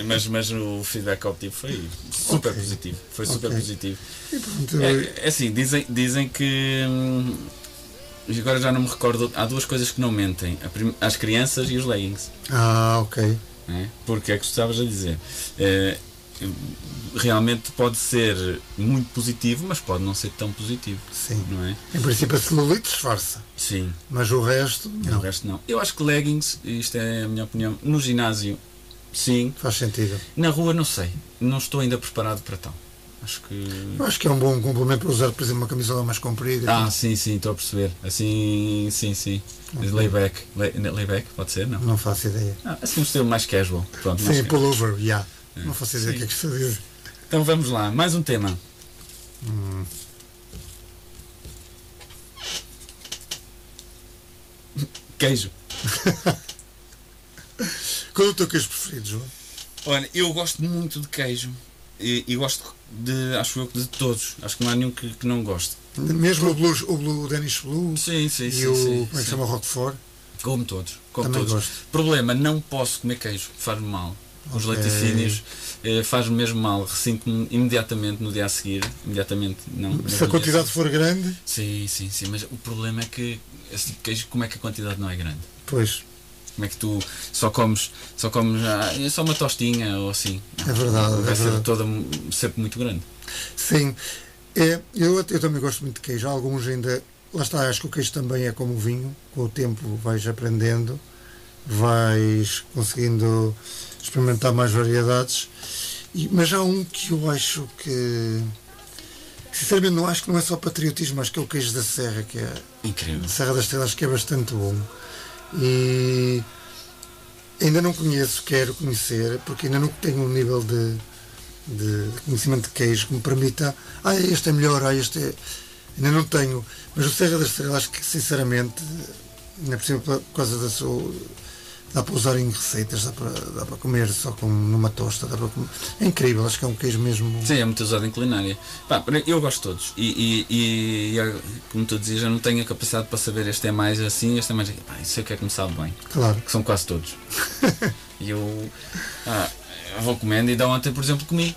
mas, mas o feedback que obtive foi super Ok. positivo. Foi super Ok. positivo. Pronto, É, é assim, dizem, dizem que. hum, agora já não me recordo. Há duas coisas que não mentem: as crianças e os leggings. Ah, ok. né? Porque é que estavas a dizer? É, realmente pode ser muito positivo, mas pode não ser tão positivo. Sim. Não é? Em princípio a celulite disfarça, Sim. mas o resto O não. resto não. Eu acho que leggings, isto é a minha opinião, no ginásio, sim. Faz sentido. Na rua, não sei. Não estou ainda preparado para tal. Acho que. Eu acho que é um bom complemento para usar, por exemplo, uma camisola mais comprida. Ah, sim, sim, estou a perceber. Assim, sim, sim. Layback. Lay, layback, pode ser? Não. Não faço ideia. Ah, assim um estilo mais casual. Pronto, mais Sim, casual. pullover, já. Não faço ideia o Sim. que é que dizer. Então vamos lá, mais um tema. Queijo. Qual é o teu queijo preferido, João? Olha, eu gosto muito de queijo. E, e gosto de, acho eu, de todos. Acho que não há nenhum que, que não goste. Mesmo o, Blue, o, Blue, Danish Blue Sim, sim, e sim. o, sim, como é que sim. chama, o Roquefort. Como todos. Como Também todos. gosto. Problema, não posso comer queijo. Faz-me mal. Os Ok. laticínios eh, faz-me mesmo mal. Ressinto-me imediatamente no dia a seguir. Imediatamente, não. Se a quantidade for grande, Sim, sim, sim, mas o problema é que esse tipo de queijo, como é que a quantidade não é grande? pois, Como é que tu só comes, só comes ah, é só uma tostinha ou assim? É verdade, Vai é ser toda sempre muito grande. sim. É, eu, eu também gosto muito de queijo. Alguns ainda. Lá está, acho que o queijo também é como o vinho. Com o tempo vais aprendendo, vais conseguindo experimentar mais variedades. E- mas há um que eu acho que. Sinceramente, não acho que não é só patriotismo, acho que é o queijo da Serra, que é Incrível. Serra das Estrelas, que é bastante bom. E ainda não conheço, quero conhecer, porque ainda não tenho um nível de, de conhecimento de queijo que me permita. Ah, este é melhor, ah, este é. Ainda não tenho. Mas o Serra das Estrelas, acho que sinceramente, ainda por cima por causa da sua. Dá para usar em receitas, dá para, dá para comer só com, numa tosta, dá para comer. É incrível, acho que é um queijo mesmo. Sim, é muito usado em culinária. Pá, eu gosto de todos. E, e, e, e, como tu dizias, eu não tenho a capacidade para saber este é mais assim, este é mais. Pá, isso é o que é que me sabe bem. Claro. Que são quase todos. e eu, ah, eu vou comendo e da ontem, por exemplo, comi.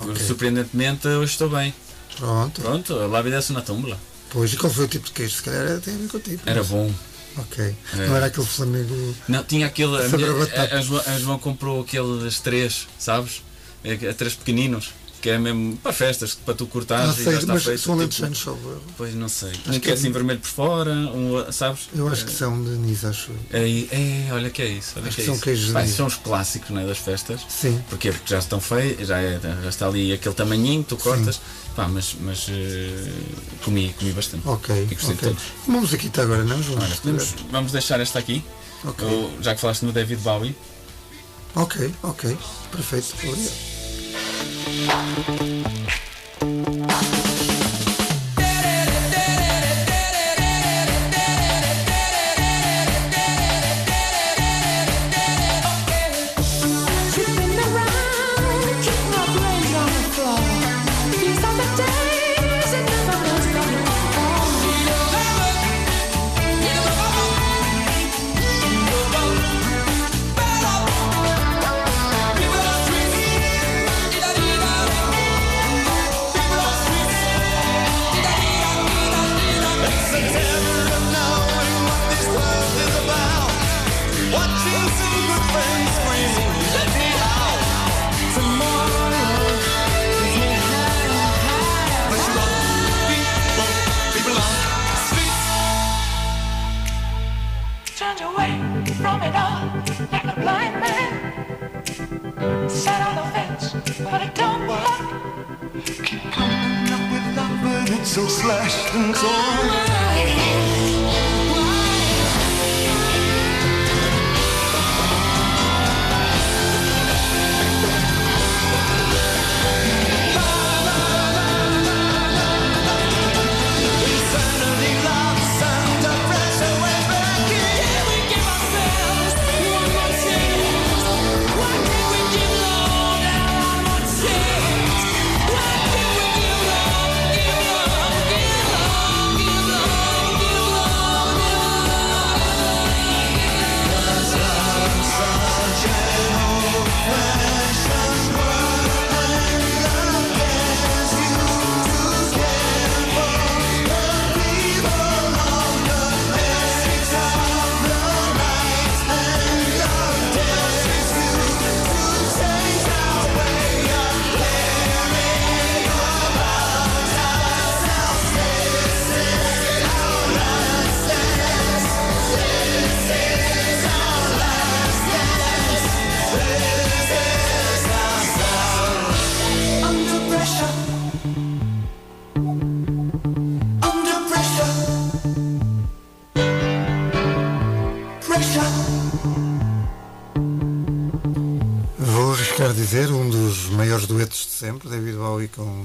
Ok. Surpreendentemente, hoje estou bem. Pronto. Pronto, lá vida na tumba. Pois, e qual foi o tipo de queijo? Se calhar tem a ver contigo. Era bom. Ok. É. Não era aquele Flamengo. Não, tinha aquele. A, a minha- a, a João, a João comprou aquele das três, sabes? É, é três pequeninos, que é mesmo para festas, para tu cortares Ah, e já sei, está mas feito. são tipo- salvo erro. Pois não sei. Acho um que é é- assim vermelho por fora, um, sabes? Eu acho que são de Nis, acho. É, é, olha que é isso. Olha Acho que é que são isso. queijos de- são os clássicos não é, das festas. Sim. Porquê? Porque já estão feios, já, é- já está ali aquele tamanhinho, tu cortas. Pá, mas, mas eh, comi, comi bastante. Ok. E gostei de ok. todos. Uma musiquita agora, não, João? Olha, podemos- vamos deixar esta aqui. Ok. Eu- já que falaste no David Bowie. Ok, ok. Perfeito. Obrigado.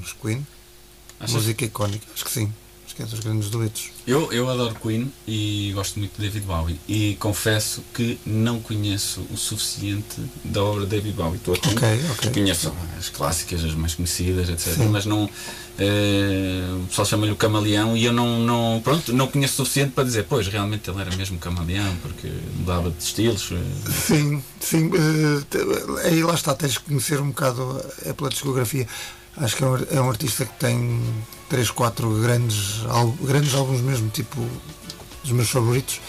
Os Queen. Achas? Música icónica, acho que sim. Acho que é dos grandes duetos. Eu, eu adoro Queen e gosto muito de David Bowie. E confesso que não conheço o suficiente da obra de David Bowie. Estou atento. Ok, ok. Conheço as clássicas, as mais conhecidas, etc. Sim. Mas não. eh, o pessoal chama-lhe o camaleão e eu não, não, pronto, não conheço o suficiente para dizer, pois, realmente ele era mesmo camaleão, porque mudava de estilos. eh, Sim, sim. te- aí lá está, tens que conhecer um bocado é pela discografia. Acho que é um, é um artista que tem 3, 4 grandes, grandes álbuns mesmo, tipo dos meus favoritos.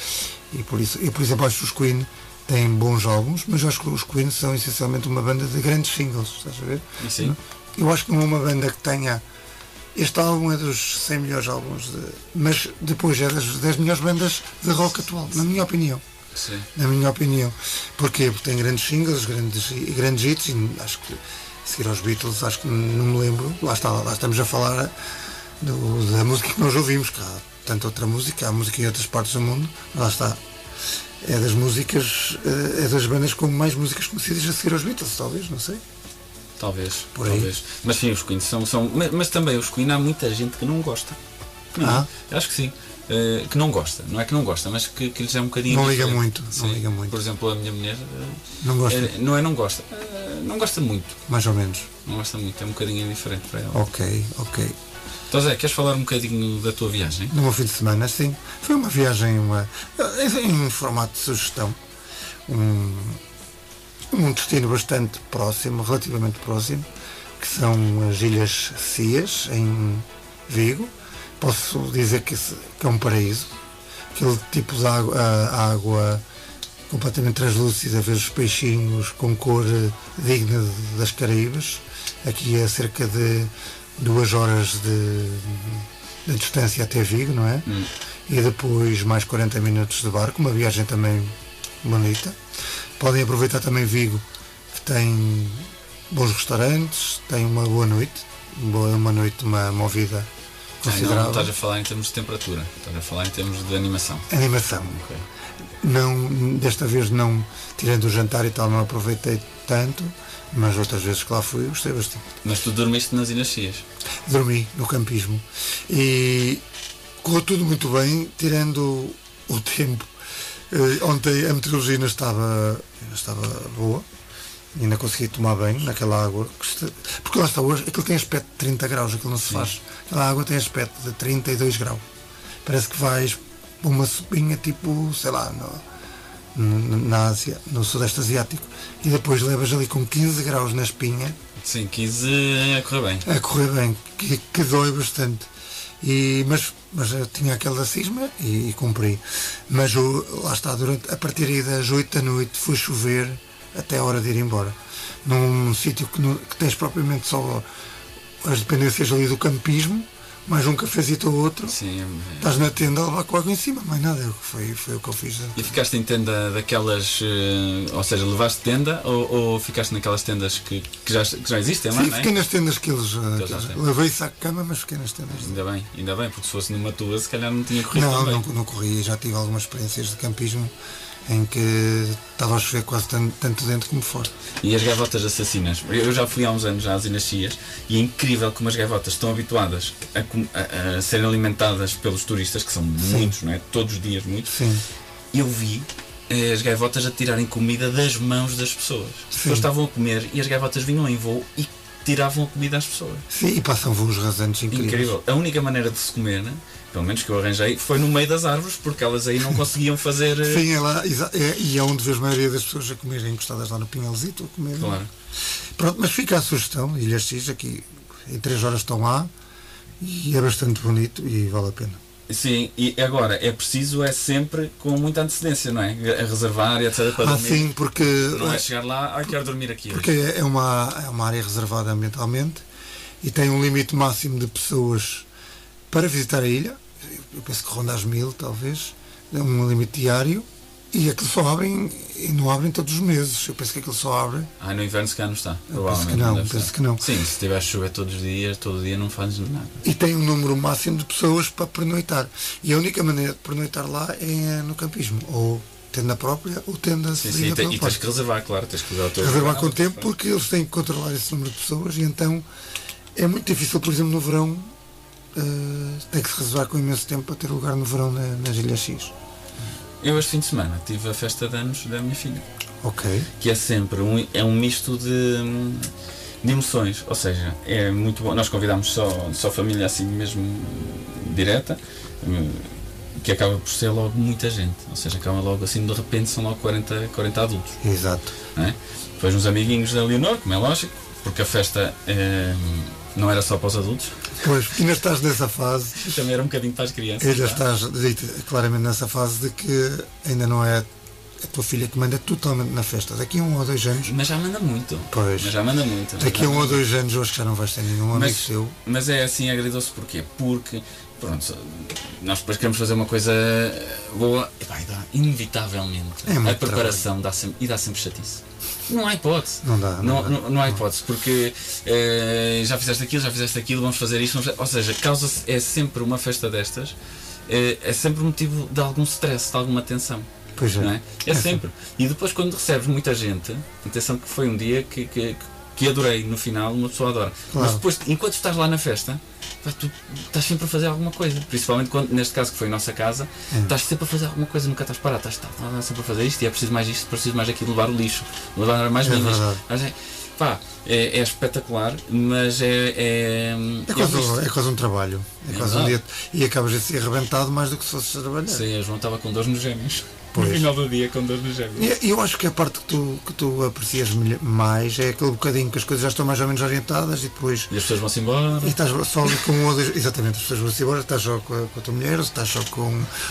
E por isso, eu por exemplo acho que os Queen têm bons álbuns, mas eu acho que os Queen são essencialmente uma banda de grandes singles, estás a ver? Sim. Eu acho que não é uma banda que tenha. Este álbum é dos 100 melhores álbuns, de, mas depois é das 10 melhores bandas de rock atual, na minha opinião sim. na minha opinião. Porquê? Porque tem grandes singles, grandes, e grandes hits, e acho que seguir aos Beatles, acho que não me lembro. Lá está, lá estamos a falar do- da música que nós ouvimos, que há tanta outra música, há música em outras partes do mundo, lá está. É das músicas, eh, é das bandas com mais músicas conhecidas a seguir aos Beatles, talvez, não sei. Talvez, Por aí. talvez. Mas sim, os Queen são. são mas, mas também os Queen há muita gente que não gosta. Não, Ah. Acho que sim. Eh, que não gosta, não é que não gosta, mas que, que lhes é um bocadinho. Não liga muito, não Sim. liga muito. Por exemplo, a minha mulher. eh, Não gosta, eh, não é não gosta. eh, não gosta muito. mais ou menos. Não gosta muito, é um bocadinho diferente para ela. Ok, ok. Então Zé, queres falar um bocadinho da tua viagem? No meu fim de semana, sim. Foi uma viagem uma, em um formato de sugestão. Um, um destino bastante próximo, relativamente próximo, que são as Ilhas Cias, em Vigo. Posso dizer que, que é um paraíso. Aquele tipo de água, a- água completamente translúcida, ver os peixinhos com cor digna das Caraíbas. Aqui é cerca de duas horas de, de distância até Vigo, não é? E depois mais 40 minutos de barco, uma viagem também bonita. Podem aproveitar também Vigo, que tem bons restaurantes, tem uma boa noite, uma noite, uma movida Ah, não, considerável. estás a falar em termos de temperatura, estás a falar em termos de animação. Animação. Ok. Não, desta vez não, tirando o jantar e tal, não aproveitei tanto, mas outras vezes que lá fui, gostei bastante. Mas tu dormiste nas Ilhas Cias. Dormi no campismo e correu tudo muito bem, tirando o tempo. Eh, ontem a meteorologia ainda estava, ainda estava boa, ainda consegui tomar bem naquela água. Porque lá está hoje, aquilo tem aspecto de 30 graus, aquilo não se faz. Aquela água tem aspecto de 32 graus. Parece que vais uma sopinha tipo, sei lá, no, no- na Ásia, no Sudeste Asiático, e depois levas ali com 15 graus na espinha Sim, quis eh, a correr bem. a correr bem, que, que dói bastante. E, mas, mas eu tinha aquela cisma e, e cumpri. Mas o, lá está, durante, a partir aí das 8 da noite foi chover até a hora de ir embora. Num sítio que, que tens propriamente só as dependências ali do campismo, mais um cafezito ou outro, Sim, é- estás na tenda levar com água em cima, mais nada, foi, foi o que eu fiz. E ficaste em tenda daquelas. eh, ou seja, levaste tenda ou, ou ficaste naquelas tendas que, que, já, que já existem lá, Sim, não é? fiquei nas tendas que eles. ah, eles que levei saco de cama, mas fiquei nas tendas. Ainda bem, ainda bem, porque se fosse numa tua, se calhar não tinha corrido Não, não, não corri. Já tive algumas experiências de campismo em que estava a chover quase tanto, tanto dentro como fora. E as gaivotas assassinas? Eu já fui há uns anos às Inachias e é incrível como as gaivotas estão habituadas a, a- a serem alimentadas pelos turistas, que são muitos, não é? Todos os dias muitos. Sim. Eu vi eh, as gaivotas a tirarem comida das mãos das pessoas. As pessoas estavam a comer e as gaivotas vinham em voo e tiravam a comida às pessoas. Sim, e passam voos rasantes incríveis. Incrível. A única maneira de se comer, né, pelo menos que eu arranjei, foi no meio das árvores, porque elas aí não conseguiam fazer. eh, Sim, é lá, é, e é onde vês a maioria das pessoas a comerem encostadas lá no pinhalzito, a comer. Claro. Pronto, mas fica a sugestão, Ilhas X, aqui em 3 horas estão lá e é bastante bonito e vale a pena. Sim, e agora é preciso, é sempre com muita antecedência, não é? A reservar e etc. para Ah, dormir. sim, porque, Não é chegar lá, ah, quero dormir aqui. hoje. porque é uma, é uma área reservada ambientalmente e tem um limite máximo de pessoas para visitar a ilha. Eu penso que ronda as mil, talvez. É um limite diário. E aquilo só abrem, e não abrem todos os meses. Eu penso que aquilo só abre. Ah, no inverno se calhar não está. penso Provavelmente que não, deve penso estar. que não. Sim, se tiver chover todos os dias, todo dia não fazes nada. E tem um número máximo de pessoas para pernoitar. E a única maneira de pernoitar lá é no campismo. Ou tenda própria ou tenda Sim, sim, e, te- e tens que reservar, claro, tens que reservar o teu reservar lugar. com tempo porque eles têm que controlar esse número de pessoas e então é muito difícil, por exemplo, no verão eh, tem que se reservar com imenso tempo para ter lugar no verão na- nas Ilhas X. Eu este fim de semana tive a festa de anos da minha filha. Ok. que é sempre um, é um misto de, de emoções, ou seja, é muito bom. Nós convidámos só, só família assim mesmo direta, que acaba por ser logo muita gente, ou seja, acaba logo assim de repente são logo 40, 40 adultos. Exato. é? Depois uns amiguinhos da Leonor, como é lógico, porque a festa hum, não era só para os adultos, Pois, ainda estás nessa fase, também era um bocadinho para as crianças. ainda tá? estás dito, claramente nessa fase de que ainda não é a tua filha que manda totalmente na festa. Daqui a um ou dois anos, Mas já manda muito. Pois. Mas já manda muito. daqui a um ou dois anos, acho que já não vais ter nenhum amigo Mas- seu. Mas é assim agridoce porquê? Porque, pronto, nós depois queremos fazer uma coisa boa e vai dar, inevitavelmente. É a preparação dá sempre, e dá sempre chatice. Não há hipótese. Não dá, não Não, dá. não- não há hipótese, porque eh, já fizeste aquilo, já fizeste aquilo, vamos fazer isto. vamos fazer- Ou seja, causa é sempre uma festa destas, eh, é sempre motivo de algum stress, de alguma tensão. Pois é. Não é? É sempre. E depois, quando recebes muita gente, atenção que foi um dia que, que, que adorei no final, uma pessoa adora. Claro. Mas depois, enquanto estás lá na festa, pá, tu estás sempre a fazer alguma coisa. Principalmente quando, neste caso que foi a nossa casa, É. estás sempre a fazer alguma coisa, nunca estás parado, estás, estás, estás sempre a fazer isto e é preciso mais isto, preciso mais aquilo, levar o lixo, levar mais É. Mas é, pá, é, é espetacular, mas é. É, É quase, um, é quase um trabalho. É É quase um verdade. dia. E acabas de ser arrebentado mais do que se fosses trabalhar. Sim, a João estava com dores nos gêmeos. Pois. No final do dia, com dores nos gêmeos. E eu acho que a parte que tu, que tu aprecias mais é aquele bocadinho que as coisas já estão mais ou menos orientadas e depois. E as pessoas vão-se embora. E estás só ali com um ou dois. Exatamente, as pessoas vão-se embora, estás só com a, com a tua mulher, ou estás só com.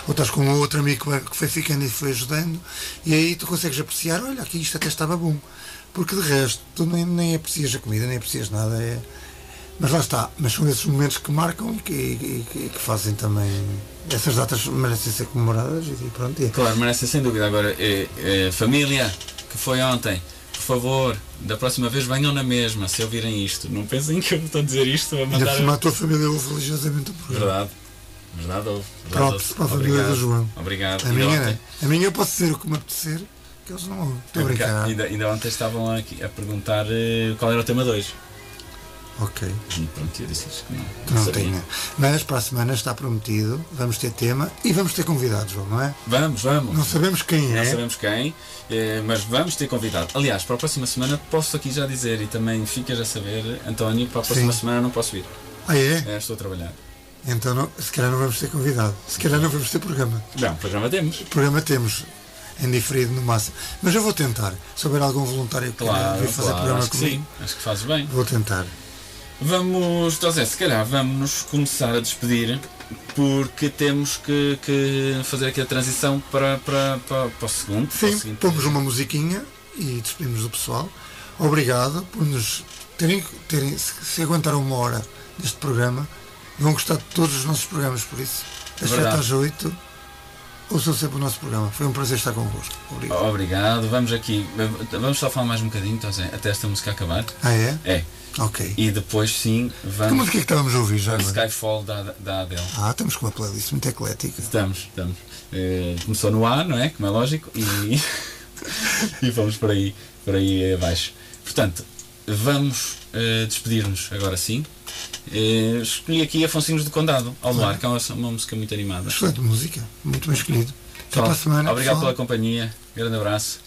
Ou estás com um outro amigo que foi ficando e foi ajudando, e aí tu consegues apreciar, olha, aqui isto até estava bom. Porque de resto, tu nem, nem aprecias a comida, nem aprecias nada. É... Mas lá está, mas são esses momentos que marcam e que, e que- e que fazem também. Essas datas merecem ser comemoradas e pronto. E, Claro, merece sem dúvida. Agora, é, é, família que foi ontem, por favor, da próxima vez venham na mesma, se ouvirem isto. Não pensem que eu estou a dizer isto a ainda mandar. cima a tua família ouve religiosamente o programa. Verdade. Verdade. Verdade, Props para a família Obrigado. do João. Obrigado. A Ainda minha, ontem- a minha eu posso dizer o que me apetecer, que eles não ouvem. Estou a brincar. Ainda, ainda ontem estavam aqui a perguntar eh, qual era o tema 2. Ok, E pronto, eu disse que não. que não sabia. tenha. Mas para a semana está prometido, vamos ter tema e vamos ter convidados, João, não é? Vamos, vamos. Não sabemos quem Não é. sabemos quem, eh, mas vamos ter convidado. Aliás, para a próxima semana posso aqui já dizer e também ficas a saber, António, para a próxima Sim. semana não posso vir. Ah, é? É, estou a trabalhar. Então não, se calhar não vamos ter convidado. Se calhar não vamos ter programa. Não, programa temos. Programa temos em diferido no máximo. Mas eu vou tentar. Se houver algum voluntário que queira Claro, vir fazer claro programa acho comigo, sim, acho que fazes bem. vou tentar. Vamos, José, se calhar vamos começar a despedir porque temos que, que fazer aqui a transição para, para, para, para o segundo. o Sim, seguinte- pomos uma musiquinha e despedimos do pessoal. Obrigado por nos terem, terem se, se aguentaram uma hora deste programa. Vão gostar de todos os nossos programas, por isso. Das 7 Verdade. às 8, ouçam sempre o nosso programa. Foi um prazer estar convosco. Obrigado. Obrigado, vamos aqui, vamos só falar mais um bocadinho, então, Zé, até esta música acabar. Ah, é? É, Ok. e depois sim, Que vamos música é que estávamos a ouvir já? agora? Skyfall da, da Adele. Ah, estamos com uma playlist muito eclética. Estamos, estamos. Eh, começou no A, não é? Como é lógico, e, e vamos por aí, por aí abaixo. Portanto, vamos eh, despedir-nos agora sim. Eh, escolhi aqui Afonsinhos do Condado, ao luar, que é uma, uma música muito animada. Excelente música, muito bem escolhido. Até Pessoal, para a semana. Obrigado pessoal. pela companhia, grande abraço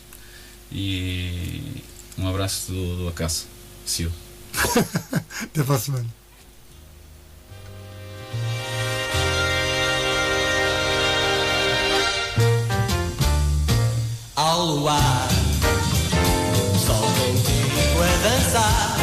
e um abraço do, do Acaso. Sil. Até para a semana. Ao luar, sol contigo a dançar.